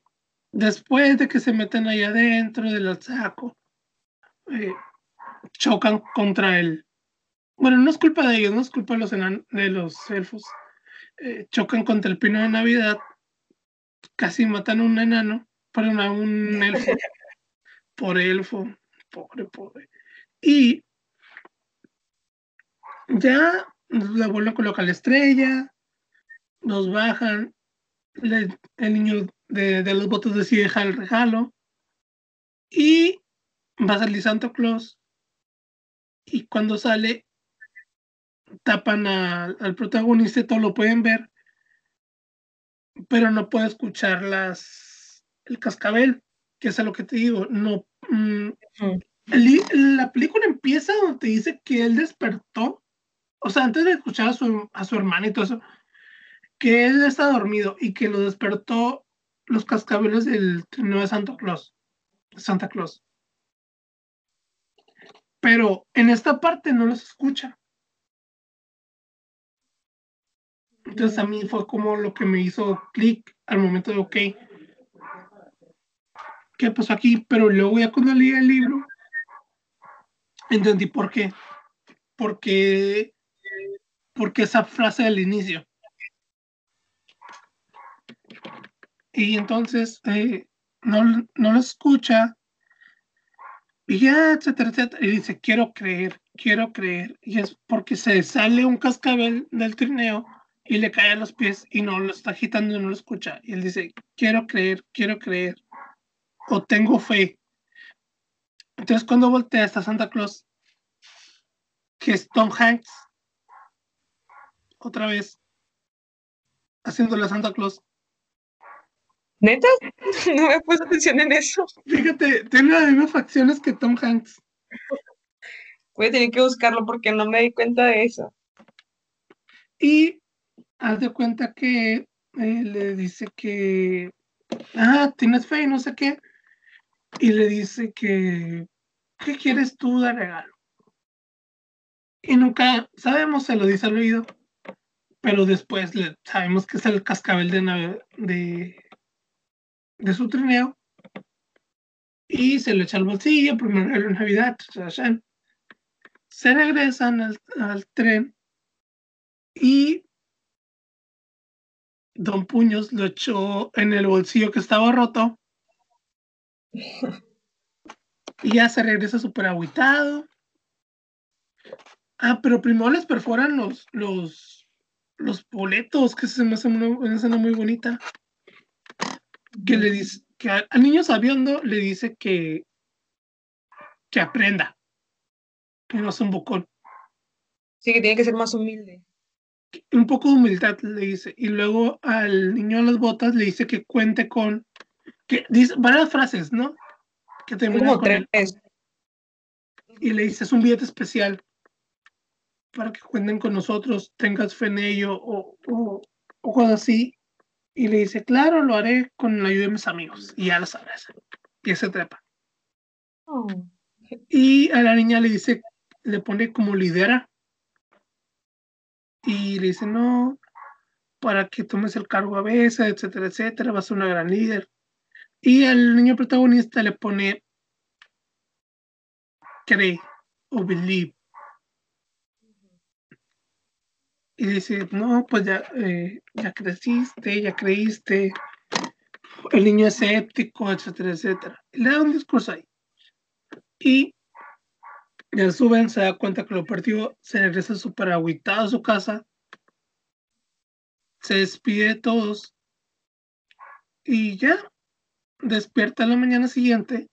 después de que se meten ahí adentro del saco, eh, chocan contra él. Bueno, no es culpa de ellos, no es culpa de los, de los elfos. Eh, chocan contra el pino de Navidad, casi matan a un enano, perdón, a un elfo, por elfo, pobre, pobre. Y ya la vuelven a colocar la estrella, nos bajan, el niño de, los votos decide dejar el regalo y va a salir Santa Claus y cuando sale tapan al protagonista todo lo pueden ver pero no puede escuchar las el cascabel que es a lo que te digo no mm, la película empieza donde te dice que él despertó o sea antes de escuchar a su, a su hermana y todo eso que él está dormido y que lo despertó los cascabeles del trineo de Santa Claus. Santa Claus. Pero en esta parte no los escucha. Entonces a mí fue como lo que me hizo clic al momento de, ok, ¿qué pasó aquí? Pero luego ya cuando leí el libro, entendí por qué. Porque, porque esa frase del inicio. y entonces eh, no, no lo escucha y ya, etcétera, etcétera, y dice, quiero creer, quiero creer, y es porque se sale un cascabel del trineo y le cae a los pies y no lo está agitando y no lo escucha, y él dice, quiero creer, quiero creer, o tengo fe. Entonces cuando voltea hasta Santa Claus, que es Tom Hanks, otra vez, haciéndole a Santa Claus, ¿Neta? No me puse atención en eso. Fíjate, tiene las mismas facciones que Tom Hanks. Voy a tener que buscarlo porque no me di cuenta de eso. Y haz de cuenta que eh, le dice que, ah, tienes fe y no sé qué. Y le dice que, ¿qué quieres tú de regalo? Y nunca, sabemos, se lo dice al oído, pero después sabemos que es el cascabel de, de, de su trineo y se lo echa al bolsillo, primer regalo de Navidad, se regresan al, tren y Don Puños lo echó en el bolsillo que estaba roto Y ya se regresa súper aguitado. Ah, pero primero les perforan los, los, los boletos, que se me hace una, escena muy bonita. Que le dice, que al, niño sabiendo le dice que, que aprenda, que no es un bocón. Sí, que tiene que ser más humilde. Un poco de humildad le dice. Y luego al niño de las botas le dice que cuente con. que dice varias frases, ¿no? Que termina con Y le dice: es un billete especial para que cuenten con nosotros, tengas fe en ello o, o, cosas así. Y le dice, claro, lo haré con la ayuda de mis amigos. Y ya lo sabes. Y se trepa. Oh. Y a la niña le dice, le pone como lidera. Y le dice, no, para que tomes el cargo a veces, etcétera, etcétera, vas a ser una gran líder. Y al niño protagonista le pone cree o believe y dice, no, pues ya, eh, ya creciste, ya creíste, el niño es escéptico, etcétera, etcétera. le da un discurso ahí. Y ya suben, se da cuenta que lo partió, se regresa súper agüitado a su casa, se despide de todos y ya despierta la mañana siguiente,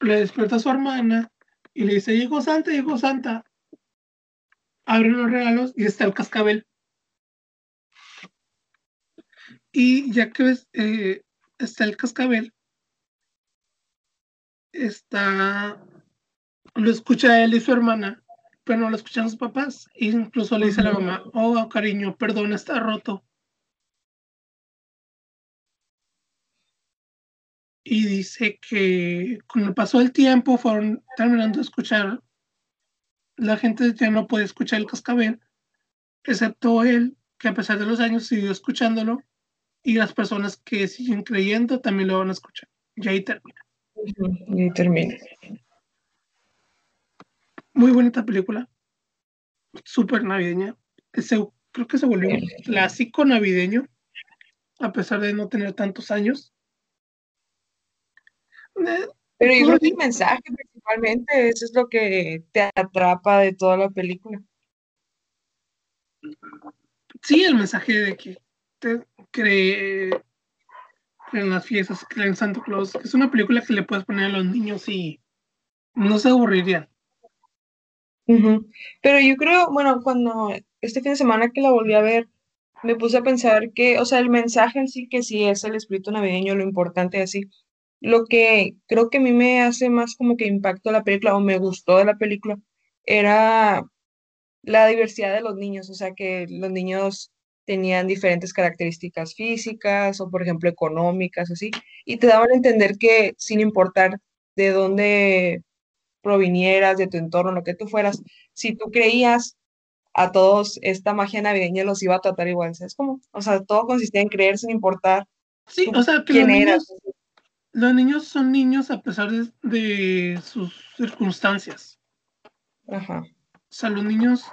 le despierta a su hermana y le dice, hijo santa, hijo santa, abre los regalos y está el cascabel. Y ya que eh, está el cascabel, está, lo escucha él y su hermana, pero no lo escuchan los papás. E incluso le dice a la mamá, oh cariño, perdón, está roto. Y dice que con el paso del tiempo fueron terminando de escuchar la gente ya no puede escuchar el cascabel, excepto él, que a pesar de los años siguió escuchándolo, y las personas que siguen creyendo también lo van a escuchar. Y ahí termina. Y ahí termina. Muy bonita película. Súper navideña. creo que se volvió un clásico navideño, a pesar de no tener tantos años. Eh, Pero yo creo que el mensaje principalmente eso es lo que te atrapa de toda la película. Sí, el mensaje de que te cree en las fiestas, cree en Santa Claus, es una película que le puedes poner a los niños y no se aburrirían. Pero yo creo, bueno, cuando este fin de semana que la volví a ver, me puse a pensar que, o sea, el mensaje en sí que sí es el espíritu navideño, lo importante así, lo que creo que a mí me hace más como que impacto la película o me gustó de la película era la diversidad de los niños, o sea que los niños tenían diferentes características físicas o por ejemplo económicas, así, y te daban a entender que sin importar de dónde provinieras, de tu entorno, lo que tú fueras, si tú creías a todos esta magia navideña los iba a tratar igual, ¿sabes cómo? O sea, todo consistía en creer sin importar sí, o sea, que quién eras los niños son niños a pesar de, sus circunstancias. Ajá. O sea, los niños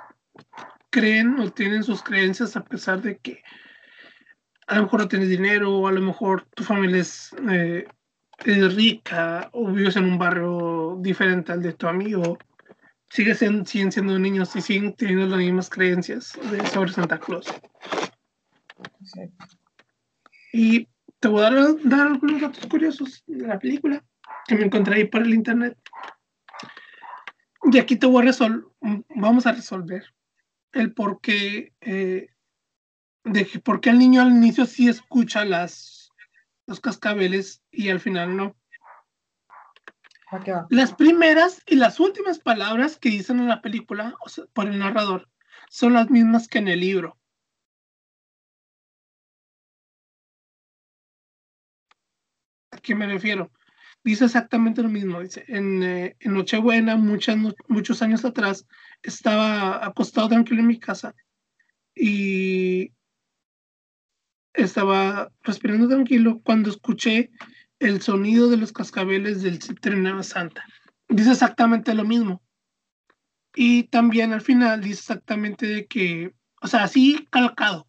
creen o tienen sus creencias a pesar de que a lo mejor no tienes dinero o a lo mejor tu familia es, eh, rica o vives en un barrio diferente al de tu amigo. Siguen, siguen siendo niños y siguen teniendo las mismas creencias de, sobre Santa Claus. Y te voy a dar, algunos datos curiosos de la película que me encontré ahí por el internet. Y aquí te voy a resolver, vamos a resolver el por qué, eh, de por qué el niño al inicio sí escucha las, los cascabeles y al final no. Las primeras y las últimas palabras que dicen en la película por el narrador son las mismas que en el libro. qué me refiero? Dice exactamente lo mismo. Dice, en, eh, en Nochebuena, muchas, muchos años atrás, estaba acostado tranquilo en mi casa y estaba respirando tranquilo cuando escuché el sonido de los cascabeles del Trinidad Santa. Dice exactamente lo mismo. Y también al final dice exactamente de que, o sea, así calcado,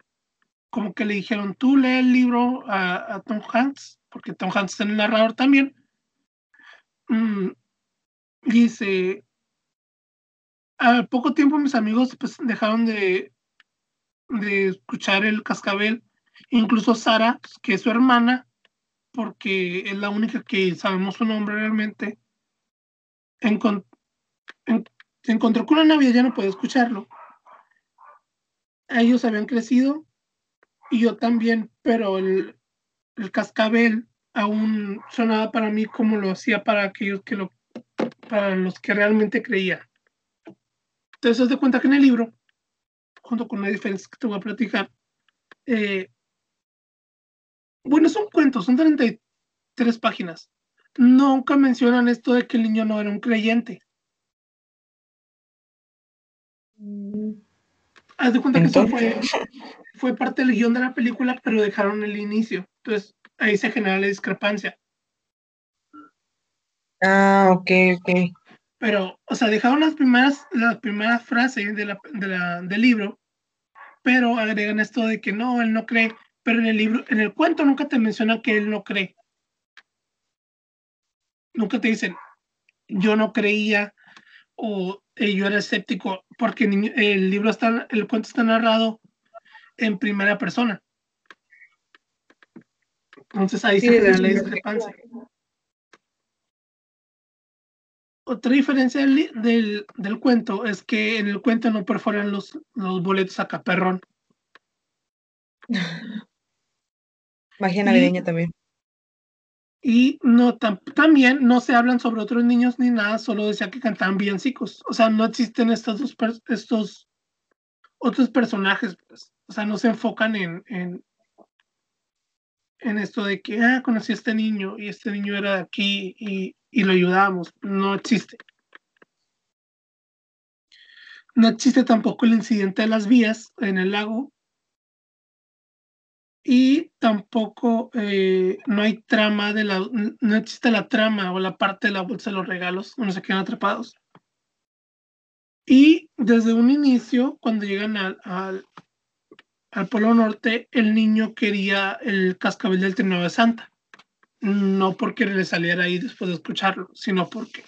como que le dijeron, tú lee el libro a, a Tom Hanks porque Tom Hanks es el narrador también, mm, dice, al poco tiempo mis amigos pues dejaron de, de escuchar el cascabel, incluso Sara, que es su hermana, porque es la única que sabemos su nombre realmente, se encontró con una Navidad ya no puede escucharlo. Ellos habían crecido y yo también, pero el, el cascabel aún sonaba para mí como lo hacía para aquellos que lo, para los que realmente creían. Entonces, de cuenta que en el libro, junto con una diferencia que te voy a platicar, eh, bueno, son cuentos, son 33 páginas. Nunca mencionan esto de que el niño no era un creyente. Mm. Haz de cuenta que eso fue, fue parte del guion de la película, pero dejaron el inicio. Entonces, ahí se genera la discrepancia. Ah, ok, ok. Pero, o sea, dejaron las primeras, las primeras frases de la, del libro, pero agregan esto de que no, él no cree, pero en el libro, en el cuento nunca te mencionan que él no cree. Nunca te dicen, yo no creía o eh, yo era escéptico, porque el libro está, el cuento está narrado en primera persona. Entonces ahí se genera la discrepancia. Otra diferencia del, del, cuento es que en el cuento no perforan los, los boletos a caperrón. Magia navideña también. Y no también no se hablan sobre otros niños ni nada, solo decía que cantaban villancicos. O sea, no existen estos dos estos otros personajes, pues. O sea, no se enfocan en, en, en esto de que, ah, conocí a este niño y este niño era de aquí y, y lo ayudamos. No existe. No existe tampoco el incidente de las vías en el lago. Y tampoco eh, no hay trama de la, no existe la trama o la parte de la bolsa de los regalos donde se quedan atrapados. Y desde un inicio, cuando llegan al, al, Polo Norte, el niño quería el cascabel del trineo de Santa. No porque le saliera ahí después de escucharlo, sino porque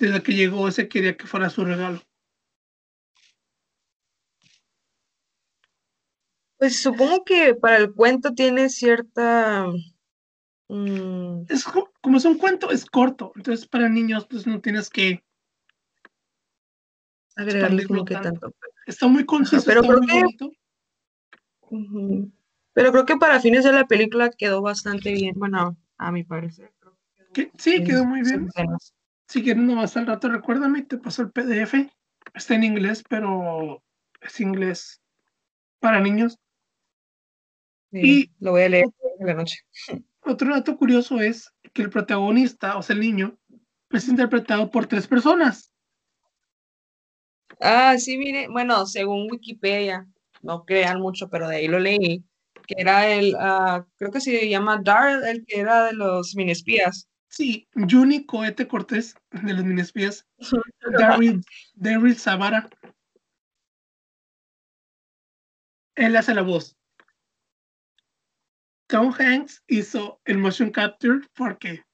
desde que llegó ese quería que fuera su regalo. Pues supongo que para el cuento tiene cierta... Mm, es como es un cuento, es corto. Entonces para niños pues no tienes que agregarle como que tanto. Está muy conciso, pero creo que... Pero creo que para fines de la película quedó bastante bien, bueno, a mi parecer. sí, quedó muy bien. Si quieres nomás al rato, recuérdame, te paso el PDF. Está en inglés, pero es inglés para niños. Y lo voy a leer en la noche. Otro dato curioso es que el protagonista, o sea, el niño, es interpretado por tres personas. Ah, sí, mire, bueno, según Wikipedia, no crean mucho, pero de ahí lo leí, que era el, uh, creo que se llama Dar, el que era de los minespías. Sí, Juni Cohete Cortés, de los minespías. Daryl, Daryl Zavara. Él hace la voz. Tom Hanks hizo el motion capture porque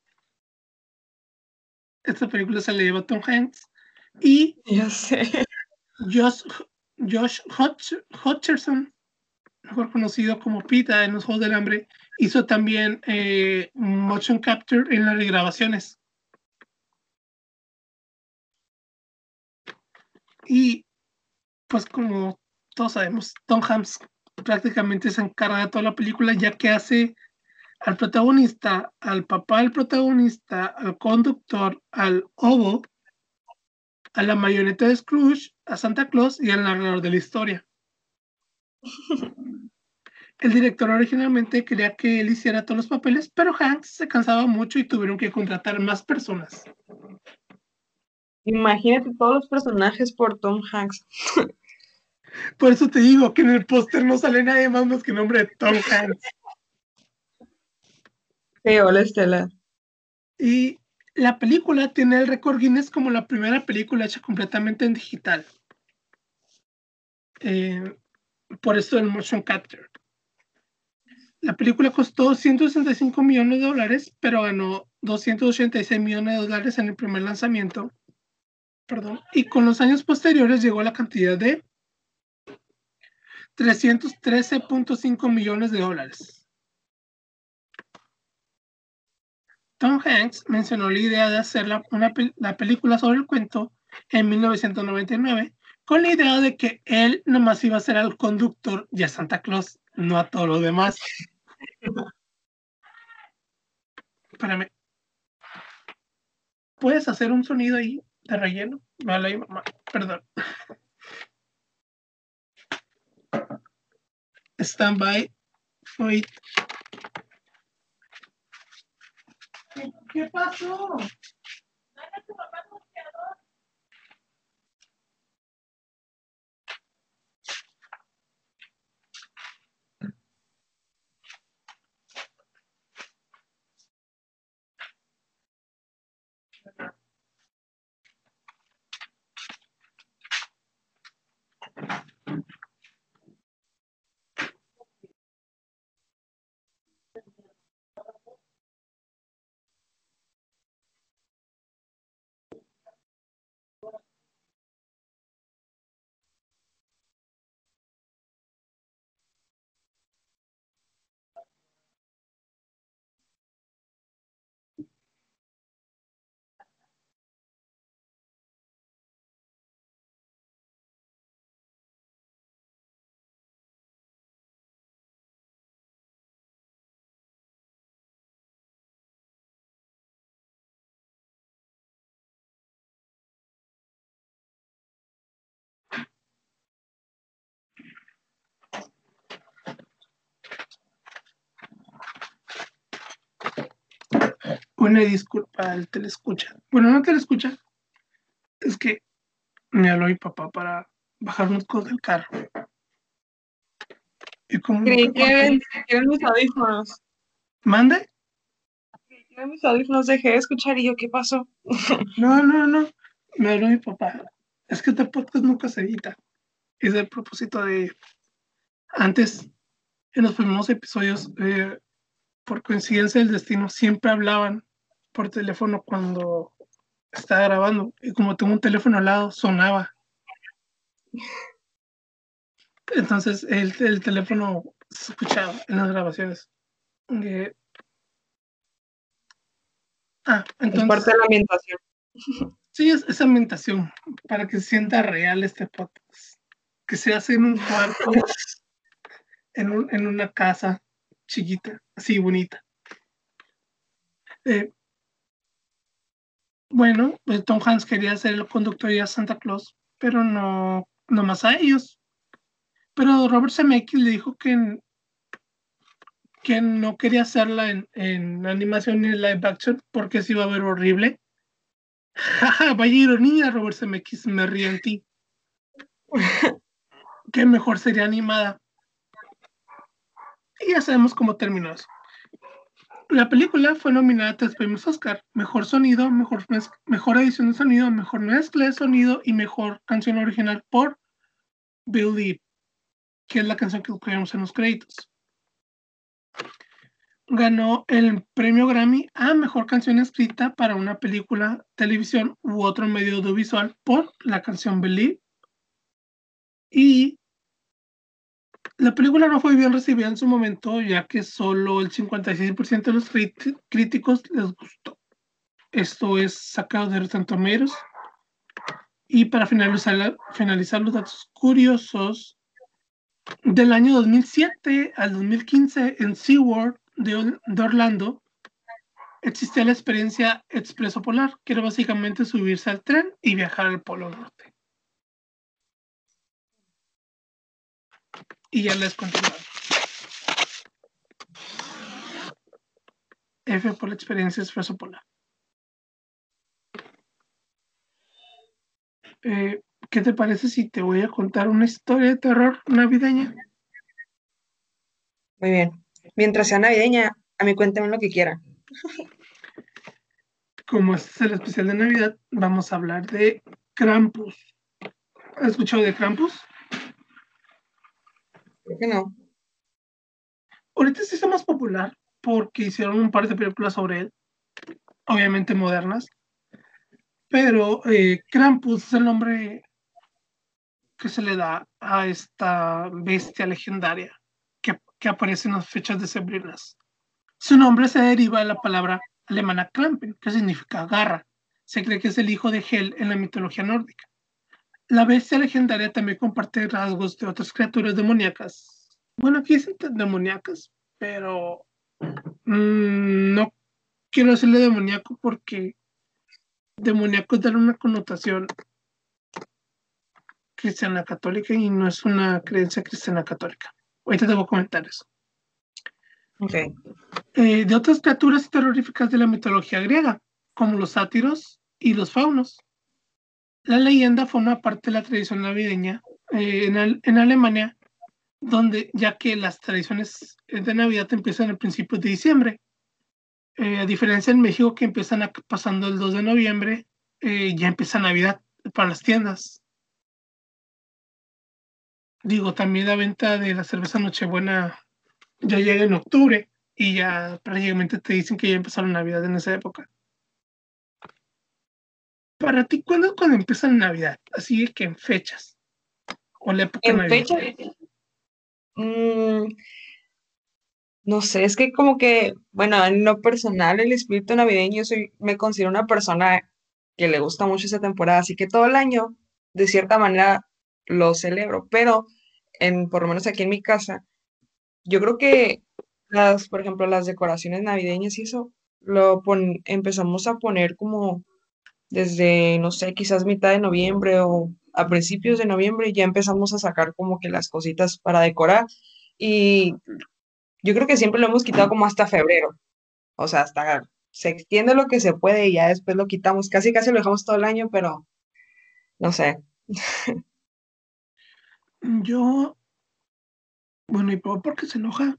esta película se le lleva a Tom Hanks y sé. Josh, Josh Hutcherson, mejor conocido como Pita en los Juegos del Hambre, hizo también eh, motion capture en las regrabaciones. Y pues como todos sabemos, Tom Hanks prácticamente se encarga de toda la película ya que hace al protagonista, al papá del protagonista, al conductor, al obo, a la marioneta de Scrooge, a Santa Claus y al narrador de la historia. El director originalmente quería que él hiciera todos los papeles, pero Hanks se cansaba mucho y tuvieron que contratar más personas. Imagínate todos los personajes por Tom Hanks. Por eso te digo que en el póster no sale nadie más más que el nombre de Tom Hanks. Sí, hola Estela. Y la película tiene el récord Guinness como la primera película hecha completamente en digital. Eh, por eso el motion capture. La película costó 165 millones de dólares, pero ganó 286 millones de dólares en el primer lanzamiento. Perdón. Y con los años posteriores llegó a la cantidad de 313.5 millones de dólares. Tom Hanks mencionó la idea de hacer la, la película sobre el cuento en 1999 con la idea de que él nomás iba a ser el conductor y a Santa Claus, no a todo lo demás. Espérame. ¿Puedes hacer un sonido ahí de relleno? Vale, mamá. Perdón. Stand by. Wait. ¿Qué pasó? Una disculpa al telescucha. Bueno, no telescucha. Es que me habló mi papá para bajar unos cosas del carro. Y como Creí que eran mis audífonos. ¿Mande? Creí que eran mis audífonos. Dejé de escuchar y yo, ¿qué pasó? no, no, no. Me habló mi papá. Es que este podcast nunca se edita. Es el propósito de. Antes, en los primeros episodios, eh, por coincidencia del destino, siempre hablaban por teléfono cuando estaba grabando. Y como tengo un teléfono al lado, sonaba. Entonces el, el teléfono se escuchaba en las grabaciones. Eh, ah, entonces. Es parte de la ambientación. Sí, es, es ambientación, para que se sienta real este podcast. Que se hace en un cuarto, en, un, en una casa chiquita, así bonita. Eh, bueno, pues Tom Hanks quería ser el conductor de Santa Claus, pero no, no más a ellos. Pero Robert Zemeckis le dijo que, que no quería hacerla en, en animación ni en live action porque se iba a ver horrible. Vaya ironía, Robert Zemeckis, me ríe en ti. que mejor sería animada. Y ya sabemos cómo terminó eso. La película fue nominada a tres premios Oscar: Mejor Sonido, Mejor, mejor Edición de Sonido, Mejor Mezcla de Sonido y Mejor Canción Original por Believe, que es la canción que escuchamos en los créditos. Ganó el premio Grammy a Mejor Canción Escrita para una película, televisión u otro medio audiovisual por la canción Believe. Y la película no fue bien recibida en su momento, ya que solo el 56% de los críticos les gustó. Esto es sacado de Rotten Tomatoes. Y para finalizar, finalizar los datos curiosos, del año 2007 al 2015 en SeaWorld de, de Orlando existía la experiencia Expreso Polar, que era básicamente subirse al tren y viajar al Polo Norte. Y ya les continuado. F por la experiencia esfuerzo polar. Eh, ¿Qué te parece si te voy a contar una historia de terror navideña? Muy bien. Mientras sea navideña, a mí cuéntame lo que quiera. Como este es el especial de Navidad, vamos a hablar de Krampus. ¿Has escuchado de Krampus? Creo que no. Ahorita sí está más popular porque hicieron un par de películas sobre él. obviamente modernas, pero eh, Krampus es el nombre que se le da a esta bestia legendaria que, que aparece en las fechas de sembrinas. Su nombre se deriva de la palabra alemana Klampen, que significa garra. Se cree que es el hijo de Hel en la mitología nórdica. La bestia legendaria también comparte rasgos de otras criaturas demoníacas. Bueno, aquí dicen demoníacas, pero mm, no quiero decirle demoníaco porque demoníaco es una connotación cristiana católica y no es una creencia cristiana católica. Ahorita te voy a comentar eso. Eh, de otras criaturas terroríficas de la mitología griega, como los sátiros y los faunos. La leyenda forma parte de la tradición navideña eh, en, Alemania, donde ya que las tradiciones de Navidad empiezan a principios de diciembre, eh, a diferencia en México que empiezan pasando el 2 de noviembre, ya empieza Navidad para las tiendas digo, también la venta de la cerveza Nochebuena ya llega en octubre y ya prácticamente te dicen que ya empezaron Navidad en esa época. Para ti, ¿cuándo es cuando empieza Navidad? Así que en fechas. O la época ¿En fechas? Mm, no sé, es que como que, bueno, en lo personal, el espíritu navideño, soy, me considero una persona que le gusta mucho esa temporada, así que todo el año, de cierta manera, lo celebro, pero en, por lo menos aquí en mi casa, yo creo que las, por ejemplo, las decoraciones navideñas y eso, lo empezamos a poner como desde, no sé, quizás mitad de noviembre o a principios de noviembre, ya empezamos a sacar como que las cositas para decorar y yo creo que siempre lo hemos quitado como hasta febrero, o sea, hasta se extiende lo que se puede y ya después lo quitamos, casi casi lo dejamos todo el año, pero no sé. Yo, bueno, y por qué se enoja.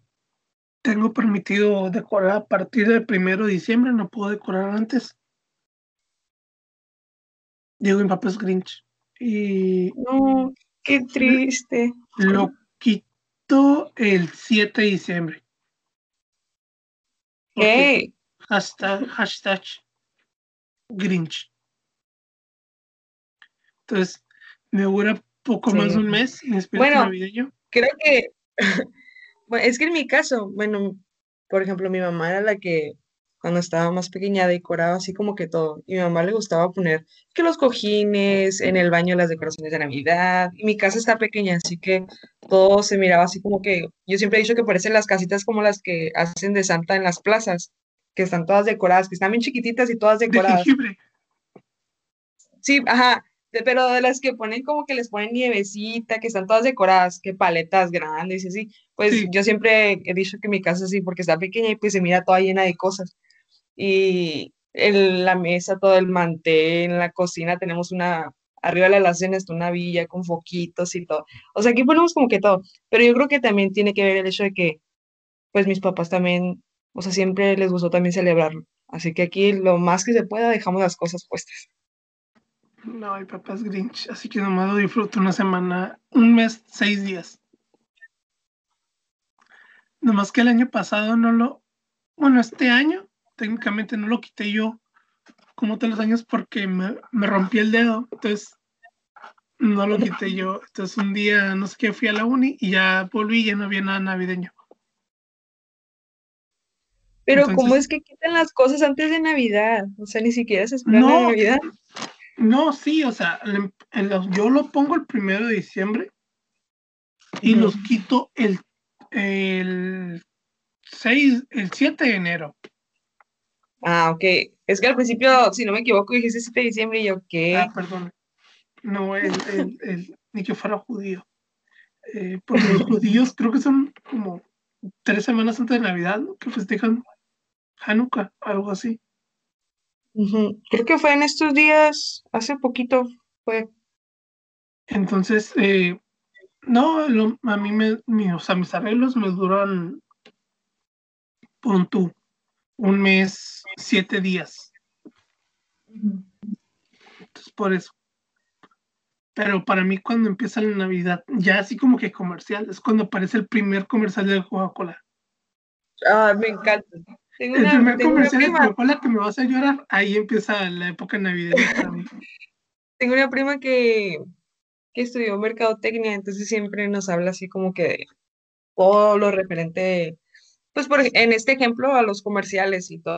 Tengo permitido decorar a partir del primero de diciembre, no puedo decorar antes. Diego mi papá es Grinch. Y. No, qué triste. Lo quito el 7 de diciembre. ¿Qué? Hashtag, hashtag Grinch. Entonces, me dura poco más de un mes bueno, Creo que, bueno, es que en mi caso, bueno, por ejemplo, mi mamá era la que cuando estaba más pequeña decoraba así como que todo. Y a mi mamá le gustaba poner que los cojines, en el baño las decoraciones de Navidad. Y mi casa está pequeña, así que todo se miraba así como que, yo siempre he dicho que parecen las casitas como las que hacen de Santa en las plazas, que están todas decoradas, que están bien chiquititas y todas decoradas. sí, ajá pero de las que ponen como que les ponen nievecita, que están todas decoradas, que paletas grandes y así, pues yo siempre he dicho que mi casa así, porque está pequeña y pues se mira toda llena de cosas. Y en la mesa, todo el mantel, en la cocina tenemos una, arriba de la alacena está una villa con foquitos y todo. O sea, aquí ponemos como que todo, pero yo creo que también tiene que ver el hecho de que, pues mis papás también, o sea, siempre les gustó también celebrarlo. Así que aquí lo más que se pueda dejamos las cosas puestas. No, hay papás Grinch, así que nomás lo disfruto una semana, un mes, seis días. Nomás que el año pasado no lo, bueno, este año técnicamente no lo quité yo como todos los años porque me, me rompí el dedo, entonces no lo quité yo. Entonces un día, no sé qué, fui a la uni y ya volví y ya no había nada navideño. Pero ¿cómo es que quitan las cosas antes de Navidad? O sea, ni siquiera se espera no, Navidad. No, sí, o sea, yo lo pongo el primero de diciembre y los quito el, el 6, el 7 de enero. Ah, ok. Es que al principio, si no me equivoco, dijiste 7 de diciembre y yo, ¿qué? Ah, perdón. No, el, el, ni que fuera judío. Eh, porque los judíos creo que son como tres semanas antes de Navidad, ¿no? Que festejan Hanukkah, algo así. Creo que fue en estos días, hace poquito fue. Entonces, eh, no, a mí me, o sea, mis arreglos me duran, punto, un mes, siete días. Entonces, por eso. Pero para mí cuando empieza la Navidad, ya así como que comercial, es cuando aparece el primer comercial de Coca-Cola. Ah, me encanta. Tengo El una, primer tengo comercial de Coca-Cola que me vas a llorar, ahí empieza la época navideña para mí. tengo una prima que, que estudió mercadotecnia, entonces siempre nos habla así como que de todo lo referente, pues por, en este ejemplo, a los comerciales y todo,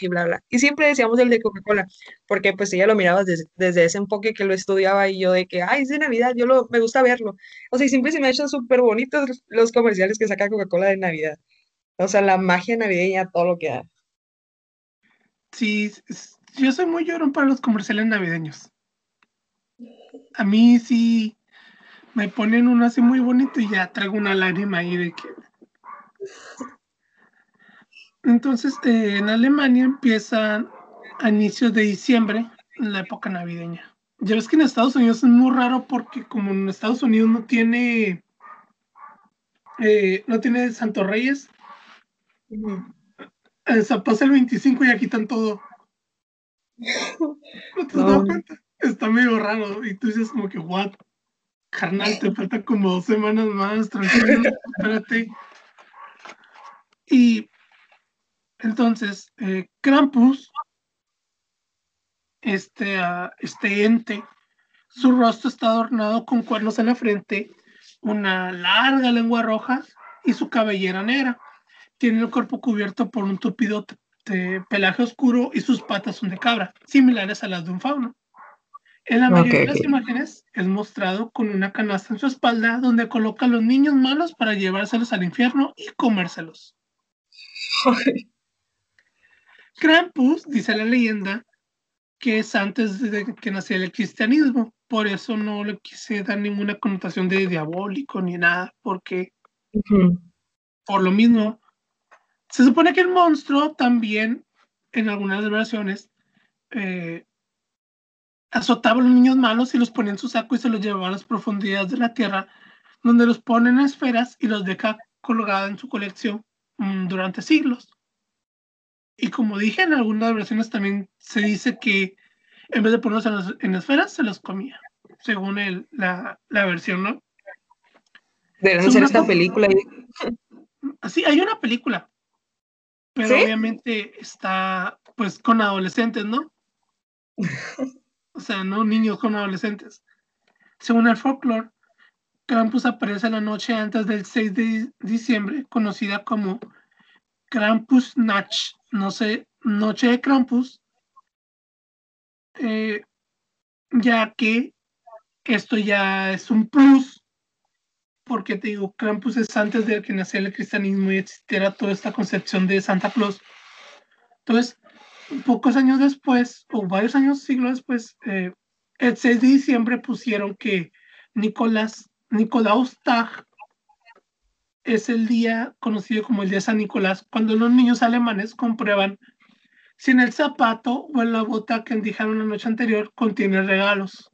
y bla, bla. Y siempre decíamos el de Coca-Cola, porque pues ella lo miraba desde, desde ese enfoque que lo estudiaba y yo de que, ay, es de Navidad, yo lo, me gusta verlo. O sea, y siempre se me han hecho súper bonitos los, comerciales que saca Coca-Cola de Navidad. O sea, la magia navideña, todo lo que da. Sí, yo soy muy llorón para los comerciales navideños. A mí sí me ponen uno así muy bonito y ya traigo una lágrima ahí de que... Entonces, eh, en Alemania empiezan a inicios de diciembre la época navideña. Ya ves que en Estados Unidos es muy raro porque como en Estados Unidos no tiene... eh, no tiene Santo Reyes, eh, pasa el 25 y aquí están todo. ¿No te has dado cuenta? Está medio raro. Y tú dices como que, what? Carnal, te faltan como dos semanas más, tranquilo, espérate. Y entonces, eh, Krampus, este, ah, este ente, su rostro está adornado con cuernos en la frente, una larga lengua roja y su cabellera negra. Tiene el cuerpo cubierto por un tupido pelaje oscuro y sus patas son de cabra, similares a las de un fauno. En la mayoría de Ok, las ok. imágenes es mostrado con una canasta en su espalda donde coloca a los niños malos para llevárselos al infierno y comérselos. Krampus, dice la leyenda, que es antes de que naciera el cristianismo. Por eso no le quise dar ninguna connotación de diabólico ni nada, porque Ujú. por lo mismo, se supone que el monstruo también, en algunas versiones, eh, azotaba a los niños malos y los ponía en su saco y se los llevaba a las profundidades de la tierra, donde los pone en esferas y los deja colgada en su colección mm, durante siglos. Y como dije, en algunas versiones también se dice que en vez de ponerlos en, las- en esferas, se los comía, según el- la, la versión, ¿no? Deberían Sí, hacer esta película. Así, hay una película, pero ¿Sí? obviamente está pues con adolescentes, ¿no? O sea, no niños con adolescentes. Según el folclore, Krampus aparece la noche antes del 6 de diciembre, conocida como Krampusnacht, no sé, Noche de Krampus, eh, ya que esto ya es un plus, porque te digo, Krampus es antes de que naciera el cristianismo y existiera toda esta concepción de Santa Claus. Entonces, pocos años después, o varios años, siglos después, eh, el 6 de diciembre pusieron que Nicolás, Nicolaus Tag es el día conocido como el día de San Nicolás, cuando los niños alemanes comprueban si en el zapato o en la bota que dejaron la noche anterior contiene regalos.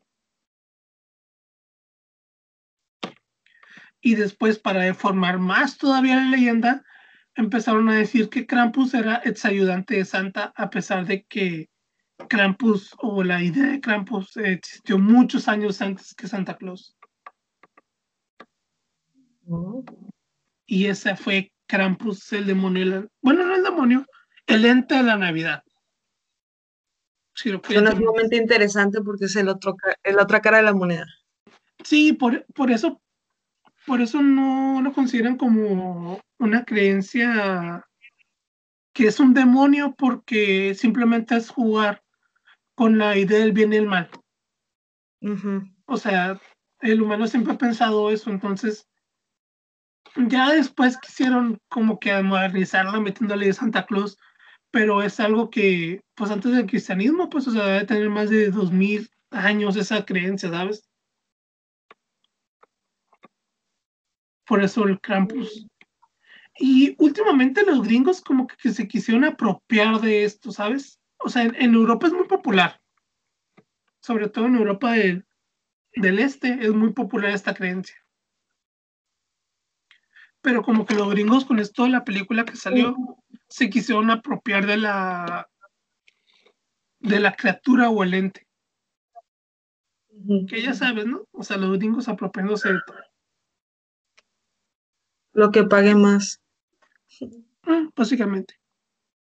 Y después, para deformar más todavía la leyenda, empezaron a decir que Krampus era ex ayudante de Santa, a pesar de que Krampus o la idea de Krampus existió muchos años antes que Santa Claus. Oh. Y ese fue Krampus, el demonio. de la- Bueno, no el demonio, el ente de la Navidad. Si lo Suena sumamente interesante porque es el otro, la otra cara de la moneda. Sí, por, por eso, por eso no lo consideran como una creencia que es un demonio, porque simplemente es jugar con la idea del bien y el mal. O sea, el humano siempre ha pensado eso, entonces ya después quisieron como que modernizarla metiéndole de Santa Claus, pero es algo que, pues antes del cristianismo, pues, o sea, debe tener más de dos mil años esa creencia, ¿sabes? Por eso el Krampus. Y últimamente los gringos como que, que se quisieron apropiar de esto, ¿sabes? O sea, en, en Europa es muy popular, sobre todo en Europa del, del Este es muy popular esta creencia. Pero como que los gringos con esto de la película que salió se quisieron apropiar de la de la criatura o el ente. Que ya sabes, ¿no? O sea, los gringos apropiándose de todo. Lo que pague más. Ah, básicamente.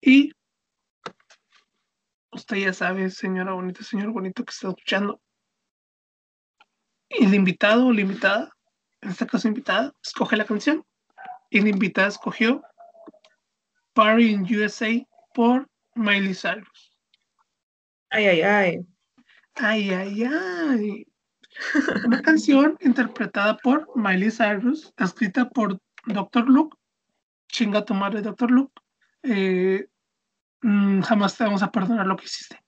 Y usted ya sabe, señora bonita, señor bonito que está escuchando. El invitado o la invitada, en este caso invitada, escoge la canción. Y la invitada escogió Party in USA por Miley Cyrus. Ay, ay, ay. Ay, ay, ay. Una canción interpretada por Miley Cyrus, escrita por Dr. Luke. Chinga tu madre, Dr. Luke. Eh, mm, jamás te vamos a perdonar lo que hiciste.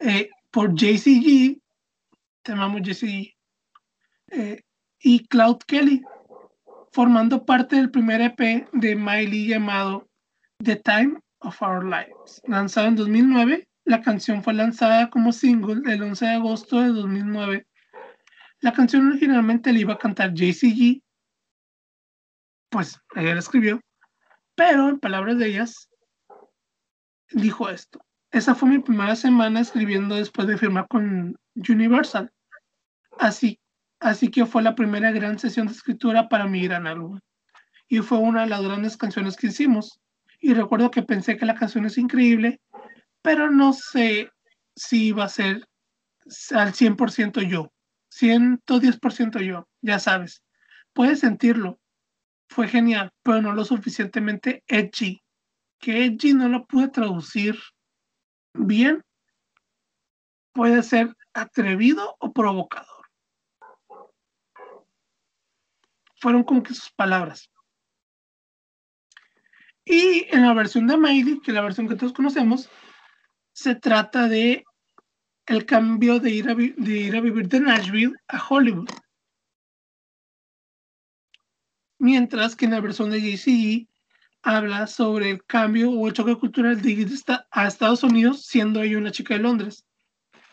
Eh, por JCG, te amamos JCG, eh, y Cloud Kelly, formando parte del primer EP de Miley llamado The Time of Our Lives, lanzado en 2009. La canción fue lanzada como single el 11 de agosto de 2009. La canción originalmente la iba a cantar JCG, pues ella la escribió, pero en palabras de ellas, dijo esto. Esa fue mi primera semana escribiendo después de firmar con Universal. Así, así que fue la primera gran sesión de escritura para mi gran álbum. Y fue una de las grandes canciones que hicimos. Y recuerdo que pensé que la canción es increíble, pero no sé si iba a ser al 100% yo. 110% yo, ya sabes. Puedes sentirlo. Fue genial, pero no lo suficientemente edgy. Que edgy no lo pude traducir bien. Puede ser atrevido o provocador. Fueron como que sus palabras. Y en la versión de Miley, que es la versión que todos conocemos, se trata de el cambio de ir a, de ir a vivir de Nashville a Hollywood. Mientras que en la versión de JCE habla sobre el cambio o el choque cultural de ir a Estados Unidos siendo ella una chica de Londres,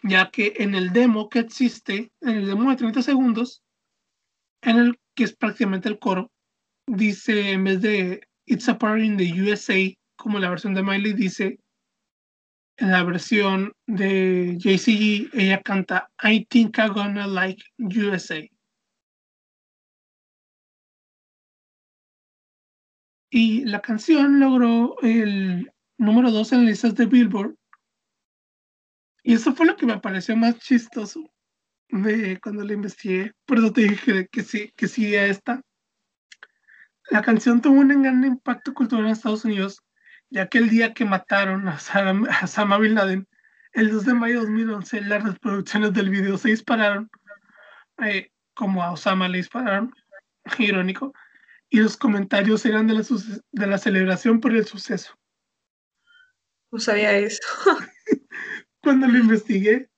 ya que en el demo que existe, en el demo de 30 segundos, en el que es prácticamente el coro, dice en vez de It's a Party in the USA, como la versión de Miley dice, en la versión de JCG, ella canta I think I'm gonna like USA. Y la canción logró el número 2 en listas de Billboard. Y eso fue lo que me pareció más chistoso de cuando la investigué. Por eso te dije que, sí, que sí a esta. La canción tuvo un gran impacto cultural en Estados Unidos ya que el día que mataron a, Osama Bin Laden, el 2 de mayo de 2011, las reproducciones del video se dispararon, eh, como a Osama le dispararon, irónico, y los comentarios eran de la, de la celebración por el suceso. No sabía eso. Cuando lo investigué,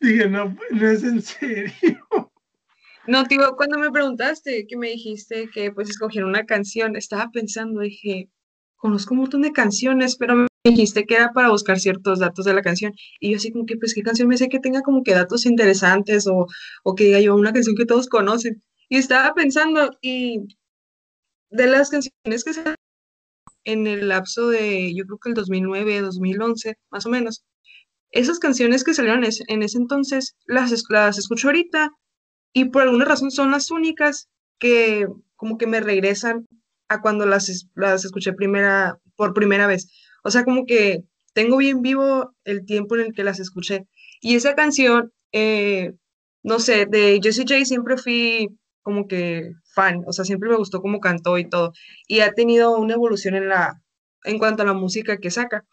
dije, no, no es en serio. No, tío, cuando me preguntaste, que me dijiste que pues escogieron una canción, estaba pensando, dije, conozco un montón de canciones, pero me dijiste que era para buscar ciertos datos de la canción. Y yo así como que, pues, ¿qué canción me sé que tenga como que datos interesantes o, o que diga yo una canción que todos conocen? Y estaba pensando, y de las canciones que se en el lapso de, yo creo que el 2009, 2011, más o menos, esas canciones que salieron en ese entonces, las, las escucho ahorita y por alguna razón son las únicas que como que me regresan cuando las, las escuché primera, por primera vez. O sea, como que tengo bien vivo el tiempo en el que las escuché. Y esa canción, eh, no sé, de Jessie J siempre fui como que fan, o sea, siempre me gustó cómo cantó y todo. Y ha tenido una evolución en, la, en cuanto a la música que saca.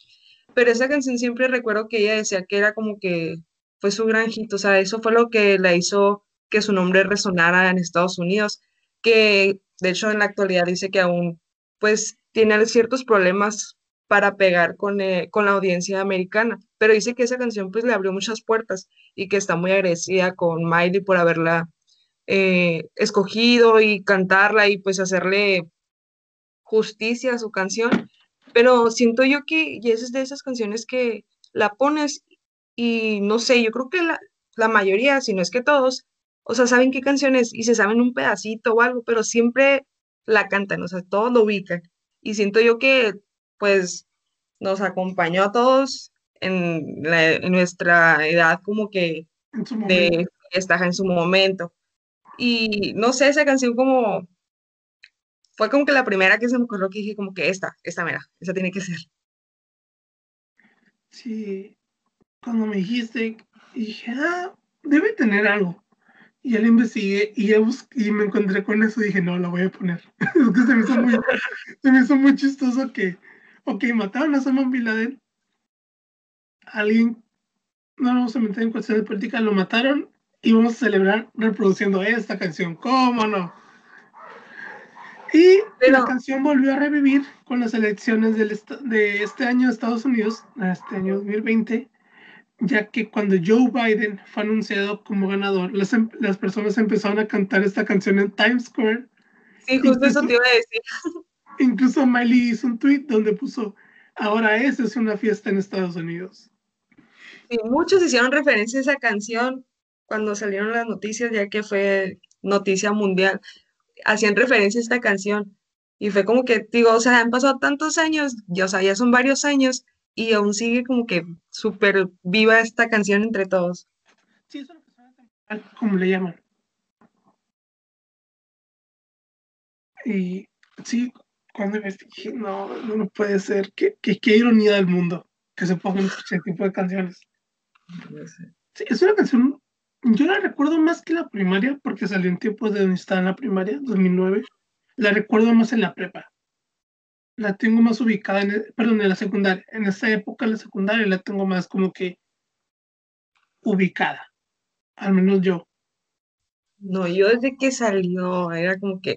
Pero esa canción siempre recuerdo que ella decía que era como que fue su gran hit, o sea, eso fue lo que la hizo que su nombre resonara en Estados Unidos, que de hecho, en la actualidad dice que aún pues tiene ciertos problemas para pegar con, eh, con la audiencia americana, pero dice que esa canción pues le abrió muchas puertas y que está muy agradecida con Miley por haberla eh, escogido y cantarla y pues hacerle justicia a su canción, pero siento yo que y es de esas canciones que la pones y no sé, yo creo que la, la mayoría, si no es que todos, o sea, saben qué canciones y se saben un pedacito o algo, pero siempre la cantan, o sea, todos lo ubican. Y siento yo que, pues, nos acompañó a todos en, nuestra edad como que de fiesta en su momento. Y no sé, esa canción como fue como que la primera que se me ocurrió que dije como que esta, esta mera, esa tiene que ser. Sí, cuando me dijiste, dije, ah, debe tener algo. Y ya le investigué y, ya y me encontré con eso y dije, no, la voy a poner. es que se me hizo muy, se me hizo muy chistoso que, ok, mataron a Osama Bin Laden. Alguien, no vamos a meter en cuestiones de política, lo mataron y vamos a celebrar reproduciendo esta canción. ¿Cómo no? Y la canción volvió a revivir con las elecciones del de este año de Estados Unidos, este año 2020, ya que cuando Joe Biden fue anunciado como ganador, las, em, las personas empezaron a cantar esta canción en Times Square. Sí, justo eso te iba a decir. Incluso Miley hizo un tweet donde puso, ahora esa es una fiesta en Estados Unidos. Sí, muchos hicieron referencia a esa canción cuando salieron las noticias, ya que fue noticia mundial hacían referencia a esta canción. Y fue como que, digo, o sea, han pasado tantos años, ya, o sea, ya son varios años, y aún sigue como que súper viva esta canción entre todos. Sí, es una persona temporal, como le llaman. Y sí, cuando me dije, no, no puede ser, qué, qué, qué ironía del mundo que se pongan este tipo de canciones. Sí, es una canción yo la recuerdo más que la primaria, porque salió en tiempos de donde estaba en la primaria, 2009. La recuerdo más en la prepa. La tengo más ubicada, en, perdón, en la secundaria. En esa época, la secundaria, la tengo más como que ubicada. Al menos yo. No, yo desde que salió, era como que,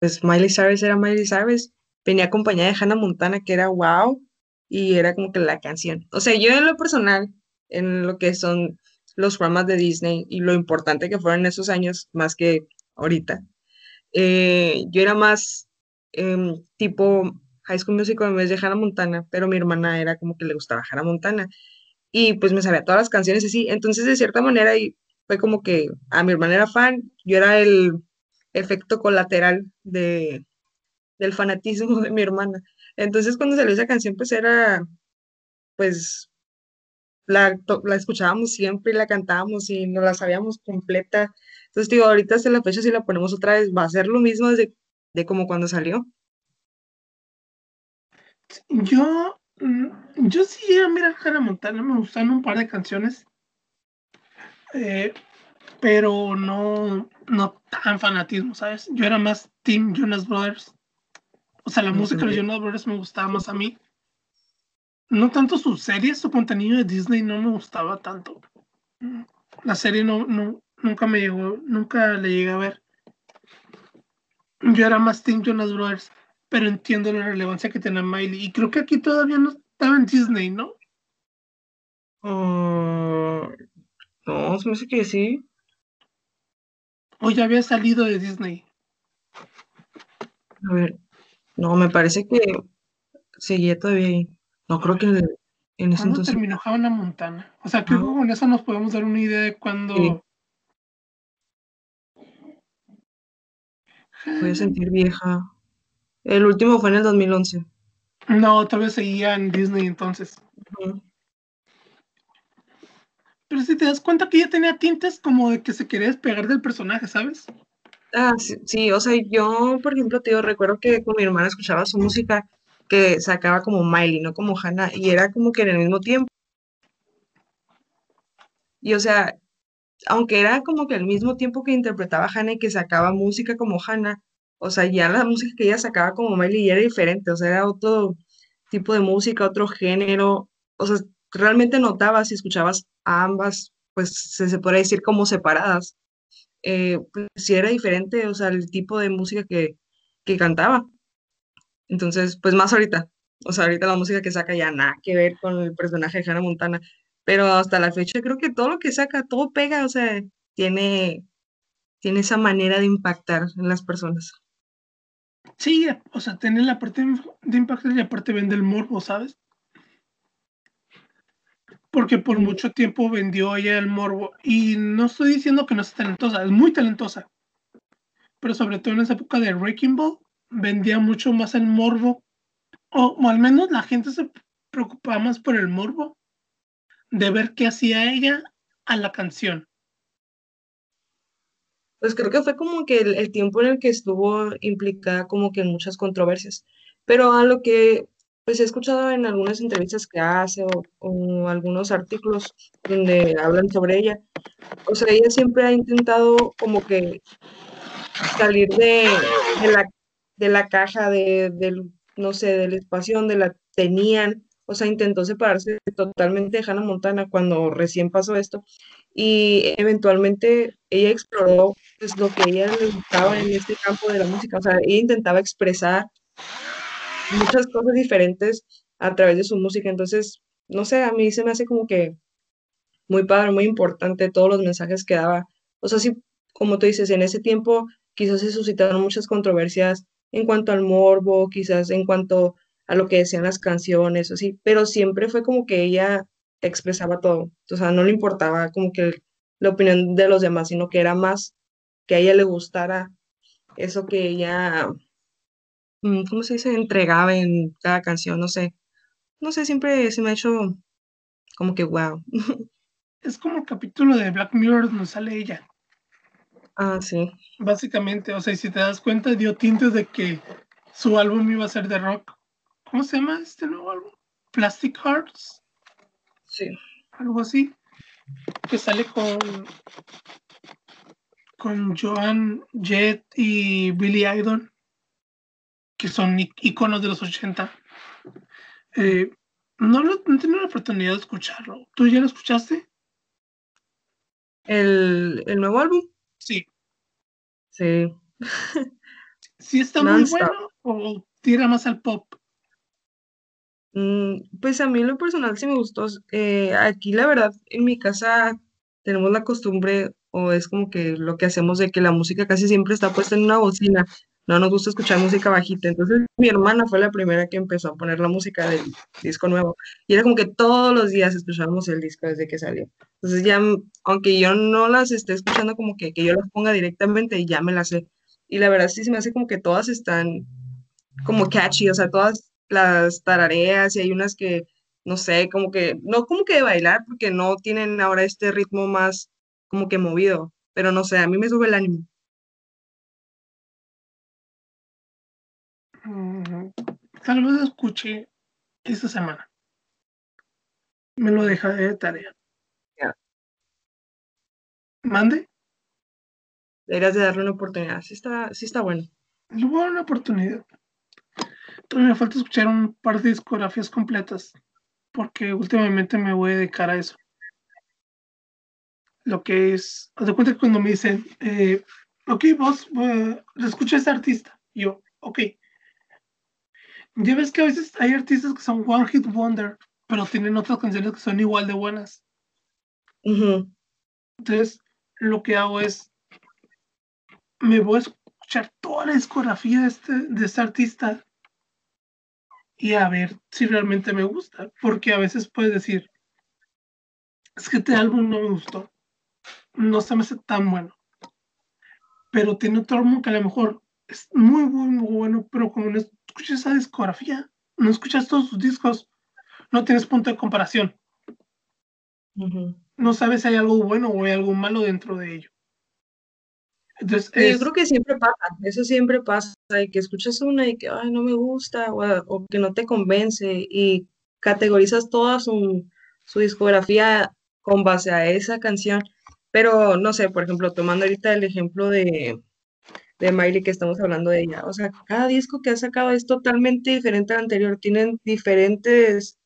pues Miley Cyrus era Miley Cyrus. Venía acompañada de Hannah Montana, que era wow, y era como que la canción. O sea, yo en lo personal, en lo que son los programas de Disney y lo importante que fueron esos años más que ahorita. Eh, yo era más em, tipo High School Musical en vez de Hannah Montana, pero mi hermana era como que le gustaba Hannah Montana y pues me sabía todas las canciones así. Entonces, de cierta manera, y fue como que a mi hermana era fan, yo era el efecto colateral de, del fanatismo de mi hermana. Entonces, cuando salió esa canción, pues era, pues, la, la escuchábamos siempre y la cantábamos y no la sabíamos completa. Entonces, digo, ahorita hasta la fecha, si la ponemos otra vez, va a ser lo mismo de, de como cuando salió. Yo, mm, yo sí a mirar Hannah Montana, me gustan un par de canciones, eh, pero no, no tan fanatismo, ¿sabes? Yo era más Team Jonas Brothers. O sea, la música de Jonas Brothers me gustaba más a mí no tanto sus series, su contenido de Disney no me gustaba tanto. La serie no, no, nunca me llegó, nunca le llegué a ver. Yo era más Team Jonas Brothers, pero entiendo la relevancia que tiene Miley. Y creo que aquí todavía no estaba en Disney, ¿no? Ah, no, se me hace que sí. O ya había salido de Disney. A ver, no, me parece que seguía todavía ahí. No creo que en ese entonces. terminó Hannah Montana? O sea, creo que con eso nos podemos dar una idea de cuándo. Voy a sentir vieja. El último fue en el 2011. No, todavía seguía en Disney entonces. Pero si te das cuenta que ya tenía tintes como de que se quería despegar del personaje, ¿sabes? Ah, sí, sí, o sea, yo, por ejemplo, te recuerdo que con mi hermana escuchaba su música que sacaba como Miley, no como Hannah, y era como que en el mismo tiempo. Y o sea, aunque era como que al mismo tiempo que interpretaba Hannah y que sacaba música como Hannah, o sea, ya la música que ella sacaba como Miley era diferente, o sea, era otro tipo de música, otro género, o sea, realmente notabas si escuchabas a ambas, pues se, se podría decir como separadas, eh, pues sí era diferente, o sea, el tipo de música que, que cantaba. Entonces, pues más ahorita. O sea, ahorita la música que saca ya nada que ver con el personaje de Hannah Montana. Pero hasta la fecha creo que todo lo que saca, todo pega, o sea, tiene, tiene esa manera de impactar en las personas. Sí, o sea, tiene la parte de impactar y aparte vende el morbo, ¿sabes? Porque por mucho tiempo vendió ella el morbo. Y no estoy diciendo que no es talentosa, es muy talentosa. Pero sobre todo en esa época de Wrecking Ball, vendía mucho más el morbo, o, al menos la gente se preocupaba más por el morbo de ver qué hacía ella a la canción. pues creo que fue como que el, tiempo en el que estuvo implicada como que en muchas controversias. Pero a lo que pues he escuchado en algunas entrevistas que hace o, algunos artículos donde hablan sobre ella, o sea, ella siempre ha intentado como que salir de, la, de la caja, de, del, no sé, del espacio donde la tenían, o sea, intentó separarse totalmente de Hannah Montana cuando recién pasó esto y eventualmente ella exploró pues, lo que ella le gustaba en este campo de la música, o sea, ella intentaba expresar muchas cosas diferentes a través de su música, entonces, no sé, a mí se me hace como que muy padre, muy importante todos los mensajes que daba, o sea, sí, como tú dices, en ese tiempo quizás se suscitaron muchas controversias en cuanto al morbo, quizás en cuanto a lo que decían las canciones, o sí, pero siempre fue como que ella expresaba todo. O sea, no le importaba como que la opinión de los demás, sino que era más que a ella le gustara eso que ella, mm, ¿cómo se dice? Entregaba en cada canción, no sé. No sé, siempre se me ha hecho como que wow. Es como el capítulo de Black Mirror donde sale ella. Ah, sí. Básicamente, o sea, si te das cuenta, dio tintes de que su álbum iba a ser de rock. ¿Cómo se llama este nuevo álbum? Plastic Hearts. Sí. Algo así. Que sale con con Joan Jett y Billy Idol, que son iconos de los 80. Eh, no, no he tenido la oportunidad de escucharlo. ¿Tú ya lo escuchaste? ¿El, nuevo álbum? Sí. Sí. ¿Sí está muy bueno o tira más al pop? Mm, pues a mí lo personal sí me gustó. Eh, aquí la verdad, en mi casa tenemos la costumbre, o es como que lo que hacemos de que la música casi siempre está puesta en una bocina. No nos gusta escuchar música bajita. Entonces mi hermana fue la primera que empezó a poner la música del disco nuevo. Y era como que todos los días escuchábamos el disco desde que salió. Entonces ya, aunque yo no las esté escuchando como que, que yo las ponga directamente, ya me las sé. Y la verdad sí se me hace como que todas están como catchy, o sea, todas las tarareas y hay unas que, no sé, como que, no como que de bailar, porque no tienen ahora este ritmo más como que movido, pero no sé, a mí me sube el ánimo. Mm, tal vez escuché esta semana. Me lo dejaré de tarea. ¿Mande? Deberías de darle una oportunidad. Sí está, sí está bueno. Le voy a dar una oportunidad. Todavía me falta escuchar un par de discografías completas, porque últimamente me voy a dedicar a eso. Lo que es, haz de cuenta que cuando me dicen, eh, ok, vos, uh, escucha a este artista, yo, ok. Ya ves que a veces hay artistas que son One Hit Wonder, pero tienen otras canciones que son igual de buenas. Entonces, lo que hago es, me voy a escuchar toda la discografía de este, de este artista y a ver si realmente me gusta, porque a veces puedes decir, es que este álbum no me gustó, no se me hace tan bueno, pero tiene otro álbum que a lo mejor es muy, muy, muy bueno, pero como no escuchas esa discografía, no escuchas todos sus discos, no tienes punto de comparación. No sabes si hay algo bueno o hay algo malo dentro de ello. Yo creo que siempre pasa, eso siempre pasa, y que escuchas una y que, ay, no me gusta, o, que no te convence, y categorizas toda su, discografía con base a esa canción. Pero, no sé, por ejemplo, tomando ahorita el ejemplo de, de Miley que estamos hablando de ella, o sea, cada disco que ha sacado es totalmente diferente al anterior, tienen diferentes,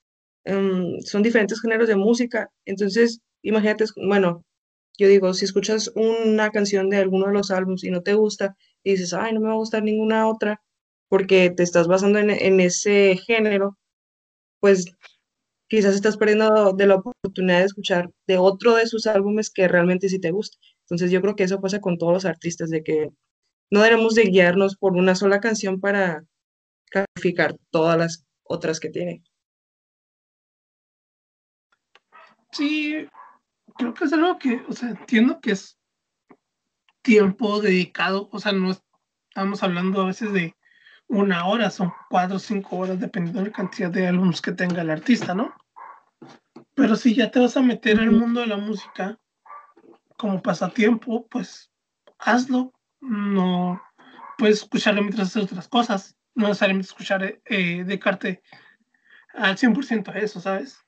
em, son diferentes géneros de música, entonces, imagínate, bueno, yo digo, si escuchas una canción de alguno de los álbumes y no te gusta, y dices, ay, no me va a gustar ninguna otra, porque te estás basando en, ese género, pues quizás estás perdiendo de la oportunidad de escuchar de otro de sus álbumes que realmente sí te gusta. Entonces yo creo que eso pasa con todos los artistas, de que no debemos de guiarnos por una sola canción para calificar todas las otras que tiene. Sí, creo que es algo que, o sea, entiendo que es tiempo dedicado, o sea, no estamos hablando a veces de una hora, son cuatro o cinco horas, dependiendo de la cantidad de álbumes que tenga el artista, ¿no? Pero si ya te vas a meter en el mundo de la música como pasatiempo, pues hazlo. No puedes escucharlo mientras haces otras cosas. No necesariamente escuchar eh, de carte al 100% eso, ¿sabes?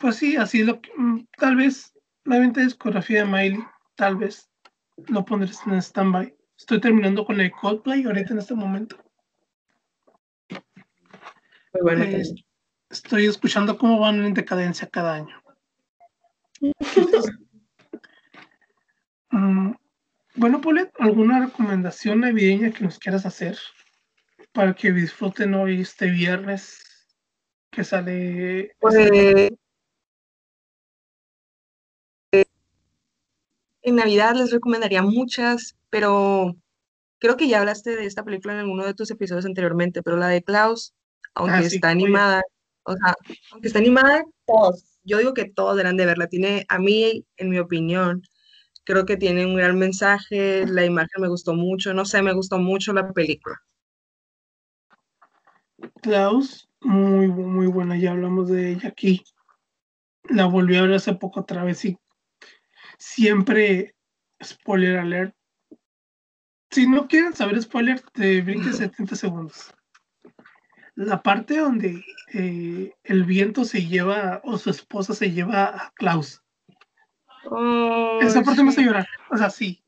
Pues sí, así es lo que. Mm, tal vez la venta de discografía de Miley, tal vez lo pondré en stand-by. Estoy terminando con el Coldplay ahorita en este momento. Muy bueno. Eh, estoy escuchando cómo van en decadencia cada año. Mm, bueno, Paulet, ¿alguna recomendación navideña que nos quieras hacer para que disfruten hoy este viernes que sale? Pues, en Navidad les recomendaría muchas, pero creo que ya hablaste de esta película en alguno de tus episodios anteriormente, pero la de Klaus, aunque ah, está animada, o sea, aunque está animada, todos, yo digo que todos deberán de verla. Tiene, a mí, en mi opinión, creo que tiene un gran mensaje, la imagen me gustó mucho, no sé, me gustó mucho la película. Klaus, muy, muy buena, ya hablamos de ella aquí. La volví a ver hace poco otra vez y siempre, spoiler alert. Si no quieren saber spoiler, te brinques 70 segundos. La parte donde eh, el viento se lleva, o su esposa se lleva a Klaus. Esa parte me hace llorar. O sea, sí.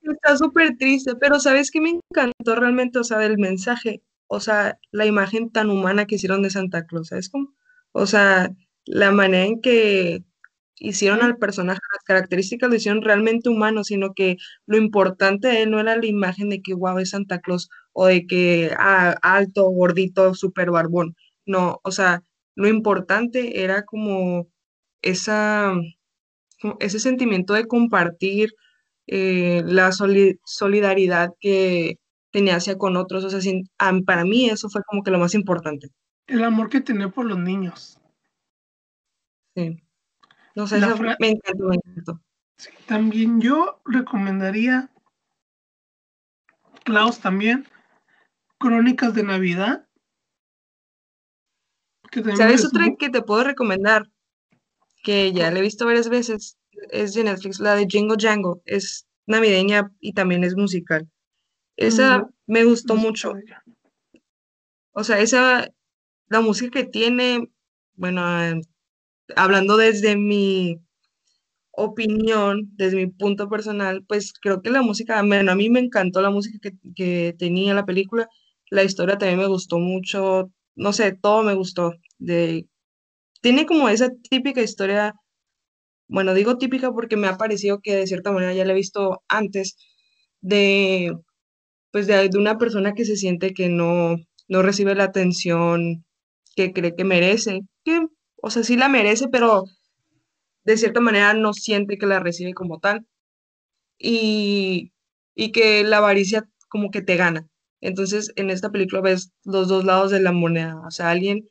Está súper triste, pero ¿sabes qué me encantó realmente? O sea, del mensaje. O sea, la imagen tan humana que hicieron de Santa Claus, ¿sabes cómo? O sea, la manera en que hicieron al personaje, las características lo hicieron realmente humano, sino que lo importante de él no era la imagen de que guau es Santa Claus o de que ah, alto, gordito, súper barbón. No, o sea, lo importante era como esa, ese sentimiento de compartir eh, la solidaridad que tenía hacia con otros. O sea, para mí eso fue como que lo más importante. El amor que tenía por los niños. Sí. No sé, me encantó, me encantó. Sí, también yo recomendaría Klaus también, Crónicas de Navidad. ¿Sabes otra que te puedo recomendar? Que ya la he visto varias veces. Es de Netflix, la de Jingo Django. Es navideña y también es musical. Esa mm, me gustó mucho. O sea, esa, la música que tiene, bueno, hablando desde mi opinión, desde mi punto personal, pues creo que la música, bueno, a mí me encantó la música que, tenía la película, la historia también me gustó mucho, no sé, todo me gustó. De, tiene como esa típica historia, bueno, digo típica porque me ha parecido que de cierta manera ya la he visto antes, de, pues de, de una persona que se siente que no, no recibe la atención que cree que merece, que o sea, sí la merece, pero de cierta manera no siente que la recibe como tal. Y, que la avaricia como que te gana. Entonces, en esta película ves los dos lados de la moneda. O sea, alguien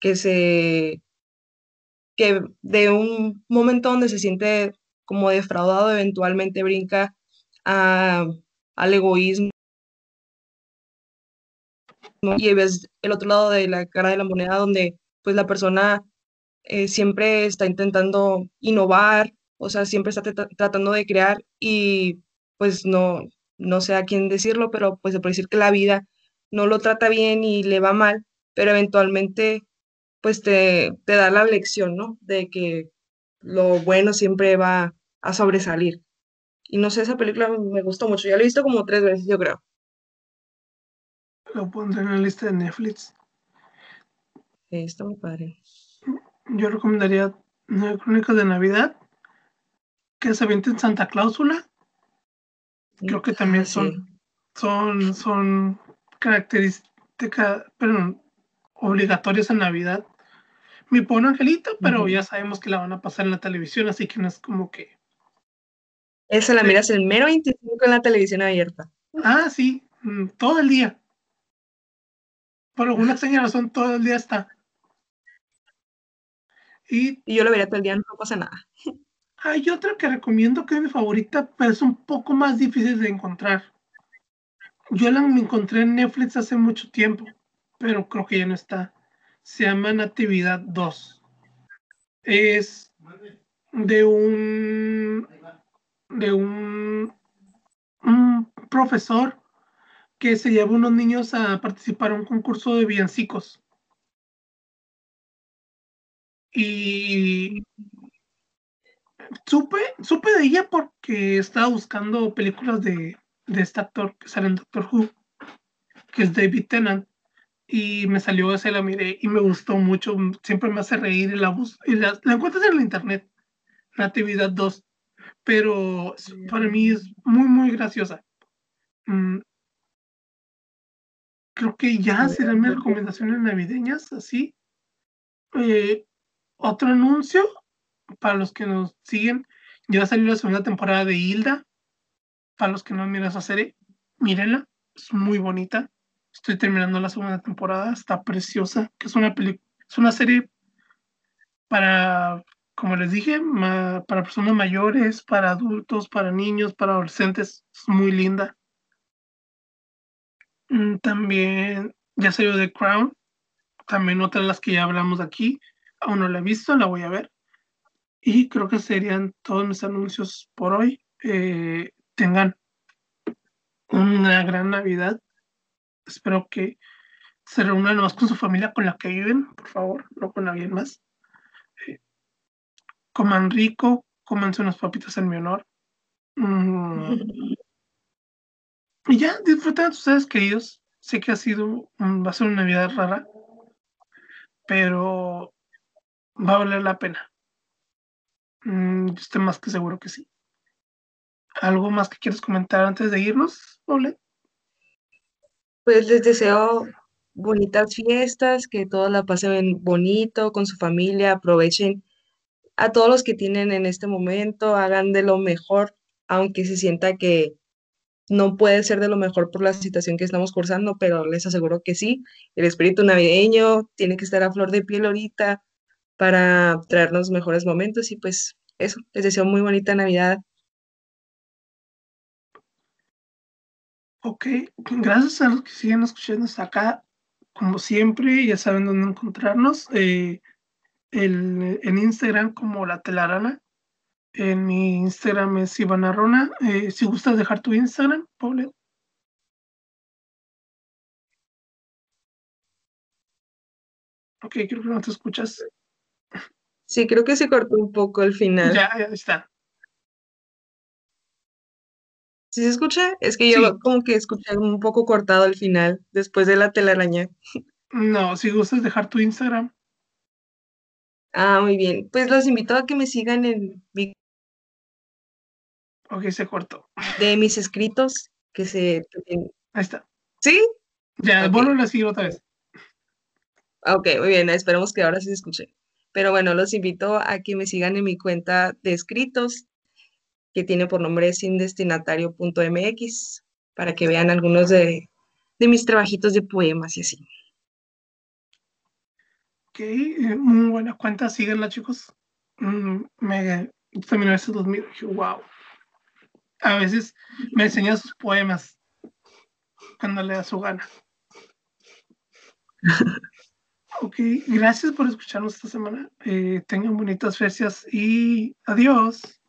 que se que de un momento donde se siente como defraudado, eventualmente brinca al egoísmo. Y ves el otro lado de la cara de la moneda donde pues la persona eh, siempre está intentando innovar, o sea, siempre está tratando de crear y pues no, no sé a quién decirlo, pero pues se puede decir que la vida no lo trata bien y le va mal, pero eventualmente pues te, te da la lección, ¿no? De que lo bueno siempre va a sobresalir. Y no sé, esa película me gustó mucho. Ya la he visto como tres veces, yo creo. Lo pondré en la lista de Netflix. Sí, está muy padre yo recomendaría Nueve Crónicas de Navidad, que se en Santa Cláusula. Creo que también ah, son, son, son características, perdón, obligatorias en Navidad. Mi pobre angelito, pero ya sabemos que la van a pasar en la televisión, así que no es como que. Esa la miras el mero 25 en la televisión abierta. Ah, sí, mm, todo el día. Por alguna extraña razón, todo el día está. Y, yo lo vería todo el día, no pasa nada. Hay otra que recomiendo que es mi favorita, pero es un poco más difícil de encontrar. Yo la encontré en Netflix hace mucho tiempo, pero creo que ya no está. Se llama Natividad 2. Es de un de un, un profesor que se lleva unos niños a participar en un concurso de villancicos. Y supe, supe de ella porque estaba buscando películas de, de este actor que sale en Doctor Who, que es David Tennant. Y me salió ese, la miré y me gustó mucho. Siempre me hace reír y la, bus y la, encuentras en la internet, Natividad 2. Pero para mí es muy, muy graciosa. Mm, creo que ya serán mis recomendaciones navideñas, así. Eh, otro anuncio para los que nos siguen, ya va a salir la segunda temporada de Hilda. Para los que no miran esa serie, mírenla, es muy bonita. Estoy terminando la segunda temporada, está preciosa, que es una es una serie para, como les dije, para personas mayores, para adultos, para niños, para adolescentes, es muy linda. Mm, también ya salió The Crown, también otra de las que ya hablamos aquí. Aún no la he visto, la voy a ver. Y creo que serían todos mis anuncios por hoy. Eh, tengan una gran Navidad. Espero que se reúnan más con su familia con la que viven, por favor, no con alguien más. Eh, coman rico, comanse unas papitas en mi honor. Mm, y ya, disfruten ustedes, queridos. Sé que ha sido, va a ser una Navidad rara, pero va a valer la pena. Mm, estoy más que seguro que sí. ¿Algo más que quieres comentar antes de irnos, Ole? Pues les deseo bonitas fiestas, que todos la pasen bonito con su familia, aprovechen a todos los que tienen en este momento, hagan de lo mejor, aunque se sienta que no puede ser de lo mejor por la situación que estamos cursando, pero les aseguro que sí. El espíritu navideño tiene que estar a flor de piel ahorita para traernos mejores momentos y pues eso, les deseo muy bonita Navidad. Ok, gracias a los que siguen escuchando hasta acá. Como siempre, ya saben dónde encontrarnos. Eh, en Instagram como La Telarana en mi Instagram es Ivana Rona. Eh, si gustas dejar tu Instagram, Paul. Ok, creo que no te escuchas. Sí, creo que se cortó un poco el final. Ya, ya está. ¿Sí se escucha? Es que yo como que escuché un poco cortado el final después de la telaraña. No, si gustas dejar tu Instagram. Ah, muy bien. Pues los invito a que me sigan en mi Ok, se cortó. De mis escritos, que se... Ahí está. ¿Sí? Ya, okay. a seguir otra vez. Ok, muy bien, esperemos que ahora sí se escuche. Pero bueno, los invito a que me sigan en mi cuenta de escritos, que tiene por nombre sindestinatario.mx, para que vean algunos de, de mis trabajitos de poemas y así. Ok, eh, muy buena cuenta, síganla chicos. Mm, me, también ese 2000, wow a veces me enseña sus poemas cuando le da su gana. Ok, gracias por escucharnos esta semana. Eh, tengan bonitas fechas y adiós.